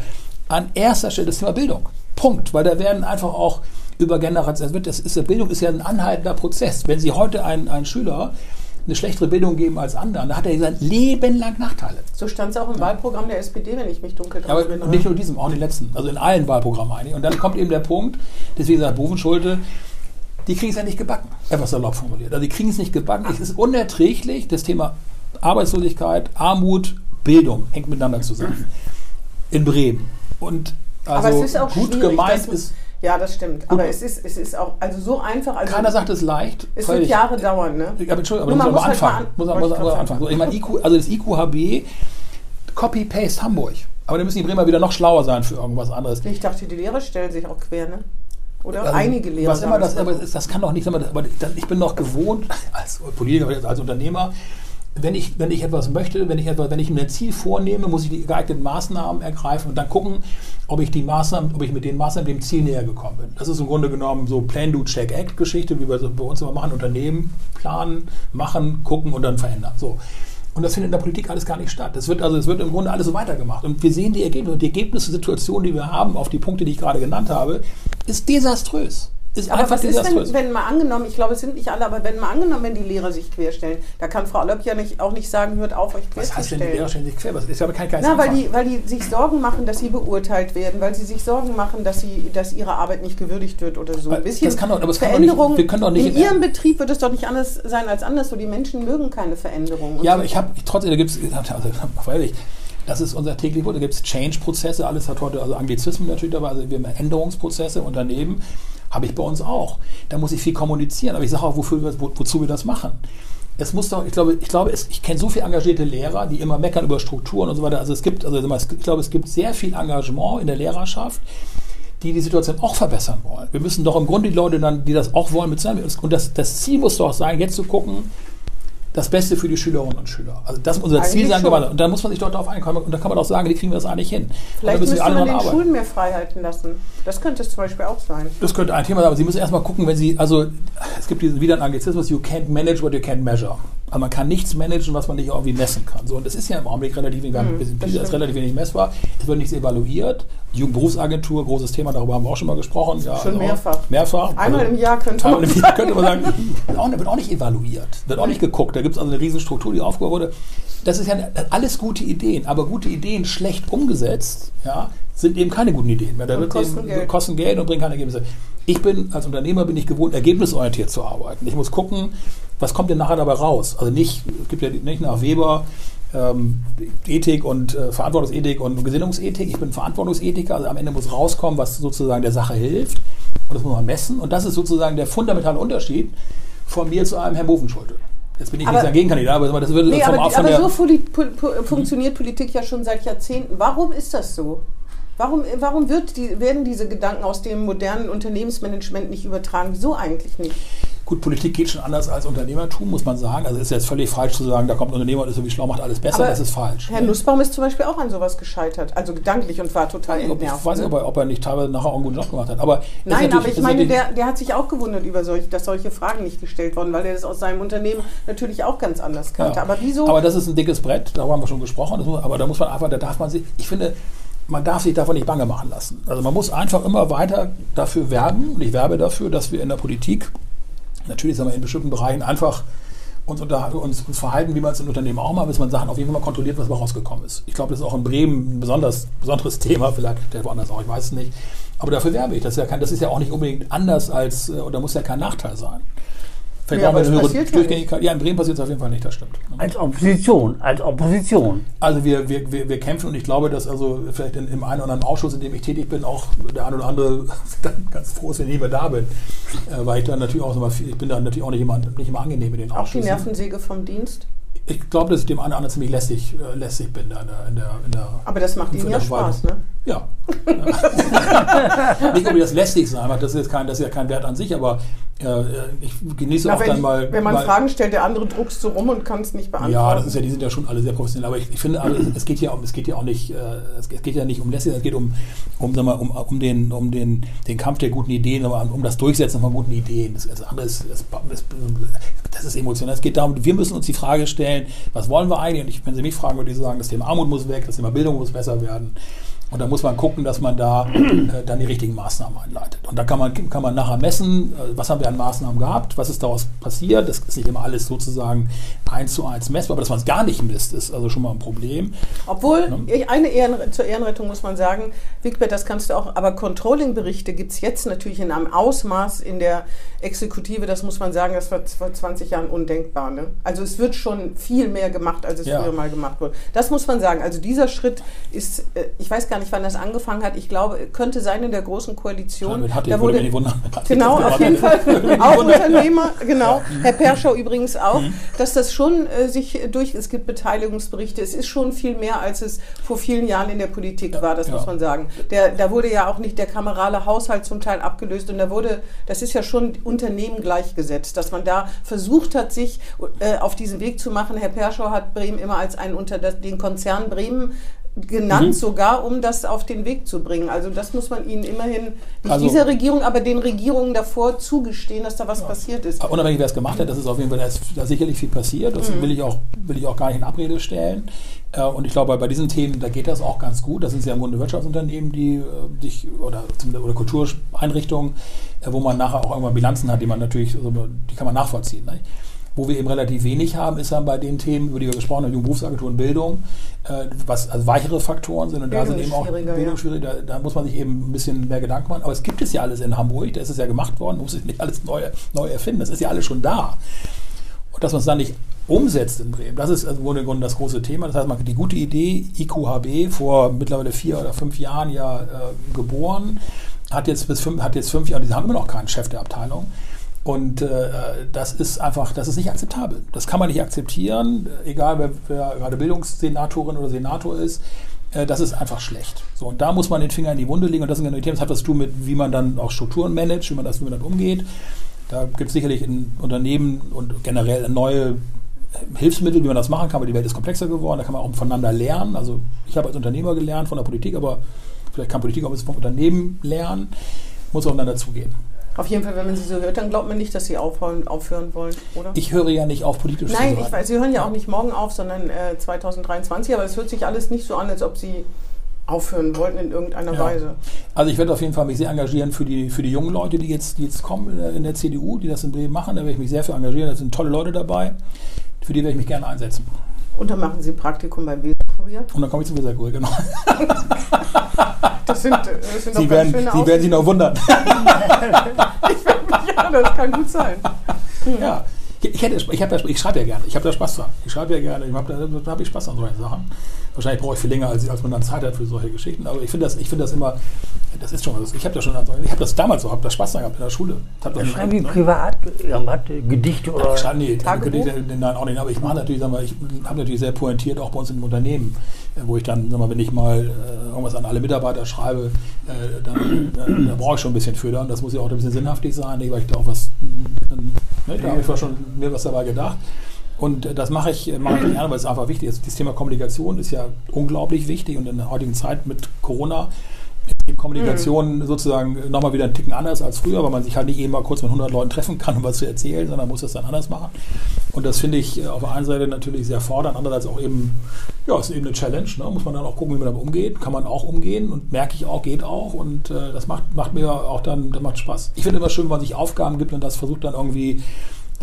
an erster Stelle das Thema Bildung. Punkt. Weil da werden einfach auch über Generationen. Das ist, Bildung ist ja ein anhaltender Prozess. Wenn Sie heute einen, einen Schüler eine schlechtere Bildung geben als anderen, dann hat er sein Leben lang Nachteile. So stand es auch im ja. Wahlprogramm der SPD, wenn ich mich dunkel dran ja, aber Nicht nur diesem, auch in den letzten, also in allen Wahlprogrammen eigentlich. Und dann kommt eben der Punkt, deswegen sagt Bovenschulte, die kriegen es ja nicht gebacken, etwas salopp formuliert. Also die kriegen es nicht gebacken. Es ist unerträglich, das Thema Arbeitslosigkeit, Armut, Bildung hängt miteinander zusammen. In Bremen. Und also aber es ist auch gut gemeint ist ja, das stimmt. Aber es ist, es ist auch also so einfach. Also Keiner sagt es leicht. Es wird Jahre dauern, ne? Aber Entschuldigung, aber man muss anfangen. Halt muss, muss, muss anfangen. So, ich meine, IQ, also das IQHB, Copy-Paste Hamburg. Aber da müssen die Bremer wieder noch schlauer sein für irgendwas anderes. Ich dachte, die Lehrer stellen sich auch quer, ne? Oder also, einige Lehrer. Was immer das, aber das, kann doch nicht sein. Aber ich bin noch gewohnt, (laughs) als Politiker, als Unternehmer, wenn ich, wenn ich etwas möchte, wenn ich, etwas, wenn ich mir ein Ziel vornehme, muss ich die geeigneten Maßnahmen ergreifen und dann gucken, ob ich die Maßnahmen, ob ich mit den Maßnahmen dem Ziel näher gekommen bin. Das ist im Grunde genommen so Plan, Do, Check, Act Geschichte, wie wir so bei uns immer machen, Unternehmen planen, machen, gucken und dann verändern. So. Und das findet in der Politik alles gar nicht statt. Das wird also, es wird im Grunde alles so weitergemacht. Und wir sehen die Ergebnisse. Und die Ergebnisse-Situation, die wir haben, auf die Punkte, die ich gerade genannt habe, ist desaströs. Ist aber was ist, wenn, wenn mal angenommen, ich glaube, es sind nicht alle, aber wenn mal angenommen, wenn die Lehrer sich querstellen, da kann Frau Löpp ja nicht, auch nicht sagen, hört auf, euch querzustellen. Was heißt denn, die Lehrer stellen sich quer? Das ist aber kein Na, weil die, weil die sich Sorgen machen, dass sie beurteilt werden, weil sie sich Sorgen machen, dass, sie, dass ihre Arbeit nicht gewürdigt wird oder so. Ein bisschen das kann doch, aber es Veränderung. Nicht, wir können doch nicht in, Ihrem Betrieb wird es doch nicht anders sein als anders, so die Menschen mögen keine Veränderung. Ja, so. aber ich habe, trotzdem, da gibt es, also, freilich, das ist unser täglich Brot. Da gibt es Change-Prozesse, alles hat heute, also Anglizismen natürlich dabei, also wir haben Änderungsprozesse, Unternehmen. Habe ich bei uns auch. Da muss ich viel kommunizieren, aber ich sage auch, wofür, wo, wozu wir das machen. Es muss doch, ich glaube, ich glaube, es, ich kenne so viele engagierte Lehrer, die immer meckern über Strukturen und so weiter. Also es gibt, also ich glaube, es gibt sehr viel Engagement in der Lehrerschaft, die die Situation auch verbessern wollen. Wir müssen doch im Grunde die Leute dann, die das auch wollen, mit zusammen. Und das, das Ziel muss doch sein, jetzt zu gucken, das Beste für die Schülerinnen und Schüler. Also das muss unser eigentlich Ziel sein. Schon. Und dann muss man sich dort darauf einkommen. Und dann kann man auch sagen, wie kriegen wir das eigentlich hin? Vielleicht müsste man den arbeiten. Schulen mehr frei halten lassen. Das könnte es zum Beispiel auch sein. Das könnte ein Thema sein, aber Sie müssen erstmal gucken, wenn Sie, also es gibt wieder einen Anglizismus, you can't manage what you can't measure. Also man kann nichts managen, was man nicht irgendwie messen kann. So, und das ist ja im Augenblick relativ wenig, mhm, ist relativ wenig messbar. Es wird nichts evaluiert. Jugendberufsagentur, großes Thema, darüber haben wir auch schon mal gesprochen. Ja, schon also mehrfach. Mehrfach. Einmal also, im Jahr könnte man, im Jahr könnte man sagen. wird auch nicht evaluiert, wird auch nicht geguckt. Da gibt es also eine Riesenstruktur, die aufgebaut wurde. Das ist ja alles gute Ideen, aber gute Ideen schlecht umgesetzt, ja, sind eben keine guten Ideen mehr. Da wird kosten, eben, Geld. kosten Geld und bringen keine Ergebnisse. Ich bin als Unternehmer bin ich gewohnt, ergebnisorientiert zu arbeiten. Ich muss gucken, was kommt denn nachher dabei raus? Also nicht, es gibt ja nicht nach Weber ähm, Ethik und äh, Verantwortungsethik und Gesinnungsethik. Ich bin Verantwortungsethiker, also am Ende muss rauskommen, was sozusagen der Sache hilft. Und das muss man messen. Und das ist sozusagen der fundamentale Unterschied von mir zu einem Herrn Bofenschulte. Jetzt bin ich aber, nicht sein Gegenkandidat, aber das würde nee, vom aber, aber so funktioniert Politik ja schon seit Jahrzehnten. Warum ist das so? Warum, warum wird die, werden diese Gedanken aus dem modernen Unternehmensmanagement nicht übertragen? Wieso eigentlich nicht? Gut, Politik geht schon anders als Unternehmertum, muss man sagen. Also ist jetzt völlig falsch zu sagen, da kommt ein Unternehmer und ist so wie schlau, macht alles besser. Aber das ist falsch. Herr Nussbaum ist zum Beispiel auch an sowas gescheitert, also gedanklich und war total Ich entnervt. weiß nicht, ne? ob er, ob er nicht teilweise nachher auch einen guten Job gemacht hat. Aber Nein, aber ich meine, der, der hat sich auch gewundert über solche, dass solche Fragen nicht gestellt wurden, weil er das aus seinem Unternehmen natürlich auch ganz anders kannte. Ja. Aber wieso? Aber das ist ein dickes Brett, darüber haben wir schon gesprochen. Muss, aber da muss man einfach, da darf man sich, ich finde, man darf sich davon nicht bange machen lassen. Also man muss einfach immer weiter dafür werben, und ich werbe dafür, dass wir in der Politik, natürlich sagen wir in bestimmten Bereichen einfach uns, unter, uns, verhalten, wie man es in Unternehmen auch macht, bis man Sachen auf jeden Fall mal kontrolliert, was dabei rausgekommen ist. Ich glaube, das ist auch in Bremen ein besonders, besonderes Thema, vielleicht der woanders auch, ich weiß es nicht. Aber dafür werbe ich. Das ist ja, kein, das ist ja auch nicht unbedingt anders als, äh, oder muss ja kein Nachteil sein. Vielleicht Ja, brauchen wir eine höhere Durchgängigkeit. Ja, in Bremen passiert es auf jeden Fall nicht, das stimmt. Als Opposition, als Opposition. Also wir, wir, wir, wir kämpfen und ich glaube, dass also vielleicht in, im einen oder anderen Ausschuss, in dem ich tätig bin, auch der eine oder andere (laughs) dann ganz froh ist, wenn ich nicht mehr da bin. Äh, weil ich dann natürlich auch ich bin dann natürlich auch nicht immer, nicht immer angenehm in den auch die Ausschüssen. Nervensäge vom Dienst? Ich glaube, dass ich dem einen oder anderen ziemlich lästig, äh, lästig bin in der, in der, in der Aber das macht Ihnen ja. Spaß, ne? Ja. (laughs) nicht unbedingt das lästig sein, das ist, jetzt kein, das ist ja kein Wert an sich, aber äh, ich genieße Na, auch dann ich, mal. wenn man mal, Fragen stellt, der andere druckst so rum und kann es nicht beantworten. Ja, das ist ja, die sind ja schon alle sehr professionell. Aber ich, ich finde, also, es, geht ja um, es geht ja auch nicht, äh, es geht- ja nicht um Lässigkeit, es geht um, um, sag mal, um, um den, um den, den Kampf der guten Ideen, aber um das Durchsetzen von guten Ideen. Das, das andere ist, das, das, das ist emotional. Es geht darum, wir müssen uns die Frage stellen, was wollen wir eigentlich? Und ich, wenn Sie mich fragen, würde ich sagen, das Thema Armut muss weg, das Thema Bildung muss besser werden. Und da muss man gucken, dass man da äh, dann die richtigen Maßnahmen einleitet. Und da kann man, kann man nachher messen, äh, was haben wir an Maßnahmen gehabt, was ist daraus passiert. Das ist nicht immer alles sozusagen eins zu eins messbar, aber dass man es gar nicht misst, ist also schon mal ein Problem. Obwohl, Ne? eine Ehren, zur Ehrenrettung muss man sagen, Wigbert, das kannst du auch, aber Controlling-Berichte gibt es jetzt natürlich in einem Ausmaß in der Exekutive, das muss man sagen, das war vor 20 Jahren undenkbar. Ne? Also es wird schon viel mehr gemacht, als es Ja. früher mal gemacht wurde. Das muss man sagen. Also dieser Schritt ist, äh, ich weiß gar nicht, wann das angefangen hat. Ich glaube, könnte sein in der Großen Koalition. Damit hatte Da wurde- mich nicht wundern. Genau, auf jeden Fall. Auch Unternehmer, genau. Herr Perschau übrigens auch, Mhm. dass das schon äh, sich durch, es gibt Beteiligungsberichte, es ist schon viel mehr, als es vor vielen Jahren in der Politik war, das ja. muss man sagen. Der, da wurde ja auch nicht der kamerale Haushalt zum Teil abgelöst und da wurde, das ist ja schon Unternehmen gleichgesetzt, dass man da versucht hat, sich äh, auf diesen Weg zu machen. Herr Perschau hat Bremen immer als einen unter das, den Konzern Bremen genannt, Mhm. sogar um das auf den Weg zu bringen. Also das muss man ihnen immerhin, nicht Also- dieser Regierung, aber den Regierungen davor zugestehen, dass da was passiert ist. Unabhängig, wer es gemacht hat, das ist auf jeden Fall, da ist da sicherlich viel passiert. Das will, ich auch, will ich auch gar nicht in Abrede stellen. Äh, Und ich glaube, bei diesen Themen, da geht das auch ganz gut. Das sind ja im Grunde Wirtschaftsunternehmen, die äh, sich, oder, oder Kultureinrichtungen, äh, wo man nachher auch irgendwann Bilanzen hat, die man natürlich, also, die kann man nachvollziehen. Ne? Wo wir eben relativ wenig haben, ist dann bei den Themen, über die wir gesprochen haben, Jugendberufsagentur und Bildung, äh, was also weichere Faktoren sind. Und da Bildung sind ist eben auch schwieriger, Bildung ja. Da, da muss man sich eben ein bisschen mehr Gedanken machen. Aber es gibt es ja alles in Hamburg, da ist es ja gemacht worden, man muss sich nicht alles neu, neu erfinden. Das ist ja alles schon da. Und dass man es dann nicht umsetzt in Bremen, das ist also im Grunde das große Thema. Das heißt, man die gute Idee, IQHB, vor mittlerweile vier oder fünf Jahren ja äh, geboren, hat jetzt bis fünf, hat jetzt fünf Jahre, die haben immer noch keinen Chef der Abteilung. Und äh, das ist einfach, das ist nicht akzeptabel. Das kann man nicht akzeptieren, egal wer, wer gerade Bildungssenatorin oder Senator ist. Äh, das ist einfach schlecht. So, und da muss man den Finger in die Wunde legen. Und das sind genau die Themen. Das hat was zu tun mit, wie man dann auch Strukturen managt, wie man das, wie man damit umgeht. Da gibt es sicherlich in Unternehmen und generell neue Hilfsmittel, wie man das machen kann, weil die Welt ist komplexer geworden. Da kann man auch voneinander lernen. Also ich habe als Unternehmer gelernt von der Politik, aber vielleicht kann Politik auch ein bisschen vom Unternehmen lernen. Muss aufeinander zugehen. Auf jeden Fall, wenn man sie so hört, dann glaubt man nicht, dass sie aufhören, aufhören wollen, oder? Ich höre ja nicht auf, politisch Nein, ich weiß, sie hören ja auch nicht morgen auf, sondern äh, 2023, aber es hört sich alles nicht so an, als ob sie aufhören wollten in irgendeiner Ja. Weise. Also ich werde auf jeden Fall mich sehr engagieren für die, für die jungen Leute, die jetzt, die jetzt kommen in der, in der CDU, die das in Bremen machen. Da werde ich mich sehr für engagieren. Da sind tolle Leute dabei. Für die werde ich mich gerne einsetzen. Und dann machen sie ein Praktikum beim Weserkurier. Und dann komme ich zum Weserkurier, genau. Das sind, äh, das sind Sie werden, Sie werden sich noch wundern. Ja, das kann gut sein. ja. Ich, hätte, ich, hab ja, ich schreibe ja gerne. Ich habe da Spaß dran. Ich schreibe ja gerne. Ich habe da, da habe ich Spaß an solchen Sachen. Wahrscheinlich brauche ich viel länger, als, als man dann Zeit hat für solche Geschichten. Aber ich finde das, ich finde das immer, das ist schon, ich habe das schon, ich habe das damals so, habe das Spaß daran gehabt in der Schule. Hab das Schreiben die ne? privat irgendwas, Gedichte oder. Ich schreibe nee, Tagebuch? Gedichte, nein, auch nicht. Aber ich mache natürlich, sag mal, ich habe natürlich sehr pointiert, auch bei uns im Unternehmen, äh, wo ich dann, sag mal, wenn ich mal äh, irgendwas an alle Mitarbeiter schreibe, äh, dann, dann, da brauche ich schon ein bisschen für. Und das muss ja auch ein bisschen sinnhaftig sein, weil ich da auch was, dann, ne, da habe ich schon mir was dabei gedacht. Und äh, das mache ich, äh, mache ich gerne, weil es einfach wichtig ist. Das Thema Kommunikation ist ja unglaublich wichtig und in der heutigen Zeit mit Corona ist die Kommunikation sozusagen nochmal wieder einen Ticken anders als früher, weil man sich halt nicht eben mal kurz mit 100 Leuten treffen kann, um was zu erzählen, sondern muss das dann anders machen. Und das finde ich äh, auf der einen Seite natürlich sehr fordernd, andererseits auch eben, ja, ist eben eine Challenge. Ne? Muss man dann auch gucken, wie man damit umgeht. Kann man auch umgehen und merke ich auch, geht auch. Und äh, das macht, macht mir auch dann, das macht Spaß. Ich finde immer schön, wenn man sich Aufgaben gibt und das versucht dann irgendwie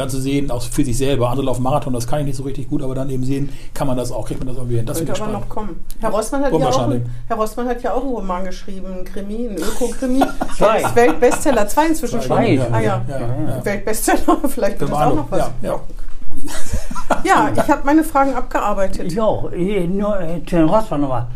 dann zu sehen, auch für sich selber. Andere laufen Marathon, das kann ich nicht so richtig gut, aber dann eben sehen, kann man das auch, kriegt man das irgendwie hin. Das ich aber spannend. noch kommen. Herr Rossmann, hat ja auch, Herr Rossmann hat ja auch einen Roman geschrieben, einen Krimi, einen Öko-Krimi. (laughs) Zwei. Weltbestseller, zwei inzwischen schon. Zwei. Ah ja, ja, ja. Weltbestseller, (laughs) vielleicht wird das auch noch was. Ja, ja. (laughs) Ja, ich habe meine Fragen abgearbeitet. Ich auch. Eh, Nur äh, Rossmann nochmal.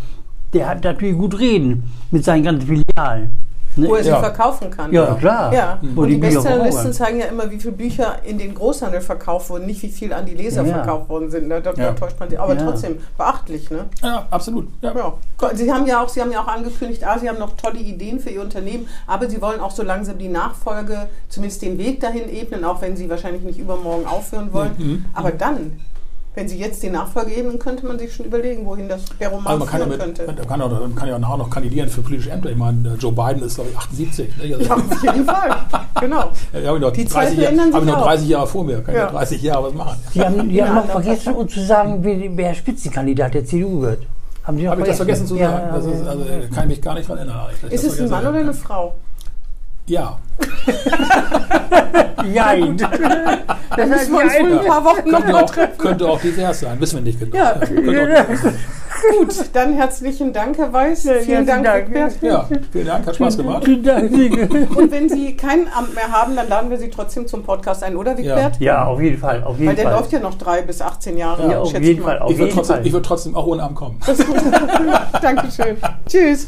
Der hat natürlich gut reden mit seinen ganzen Filialen. Ne? Wo er sie Ja. verkaufen kann. Ja, klar. Ja, Wo und die, Bücher Bestsellerlisten zeigen ja immer, wie viele Bücher in den Großhandel verkauft wurden, nicht wie viel an die Leser Ja. verkauft worden sind. Da, da, da Ja. täuscht man sich. Aber Ja. trotzdem, beachtlich, ne? ja, absolut. Ja. Ja. Sie haben ja auch, Sie haben ja auch angekündigt, ah, Sie haben noch tolle Ideen für Ihr Unternehmen, aber Sie wollen auch so langsam die Nachfolge, zumindest den Weg dahin ebnen, auch wenn Sie wahrscheinlich nicht übermorgen aufhören wollen. Mhm. Aber dann, wenn Sie jetzt die Nachfolge ebnen, könnte man sich schon überlegen, wohin das der Roman Also man kann, ja mit, könnte. man kann, ja, man kann ja nachher noch kandidieren für politische Ämter. Ich meine, Joe Biden ist, glaube ich, 78. Ne? Also, Ja, auf jeden Fall. Genau. ja, habe ich noch, Die 30 Zeiten Jahre, ändern habe ich noch auch. 30 Jahre vor mir. Kann ja. Ja. ja 30 Jahre was machen. Die haben, die Ja, haben noch vergessen, uns zu sagen, wer, Spitzenkandidat der CDU wird. Haben Sie noch Habe ich das vergessen zu sagen? ja, das ist, also, äh, kann ich mich gar nicht dran erinnern. Ich- Ist es ein. Mann oder eine Frau? Ja. (laughs) Nein. (laughs) Da müssen wir uns wohl in ein paar Wochen Könnte nochmal auch, treffen. könnte auch divers sein. Wissen wir nicht genau. Ja. sein. (laughs) Gut, dann herzlichen Dank, Herr Weiß. Ja, Vielen Dank, Dank. Wigbert. ja, vielen Dank. Hat Spaß gemacht. Vielen Dank. Und wenn Sie kein Amt mehr haben, dann laden wir Sie trotzdem zum Podcast ein, oder Wigbert? Ja, auf jeden Fall. Auf jeden Weil der Fall. läuft ja noch drei bis 18 Jahre. Ja, auf schätze jeden ich mal. Fall. Auf Ich würde jeden trotzdem, Fall. ich würd trotzdem auch ohne Abend kommen. Dankeschön. Tschüss.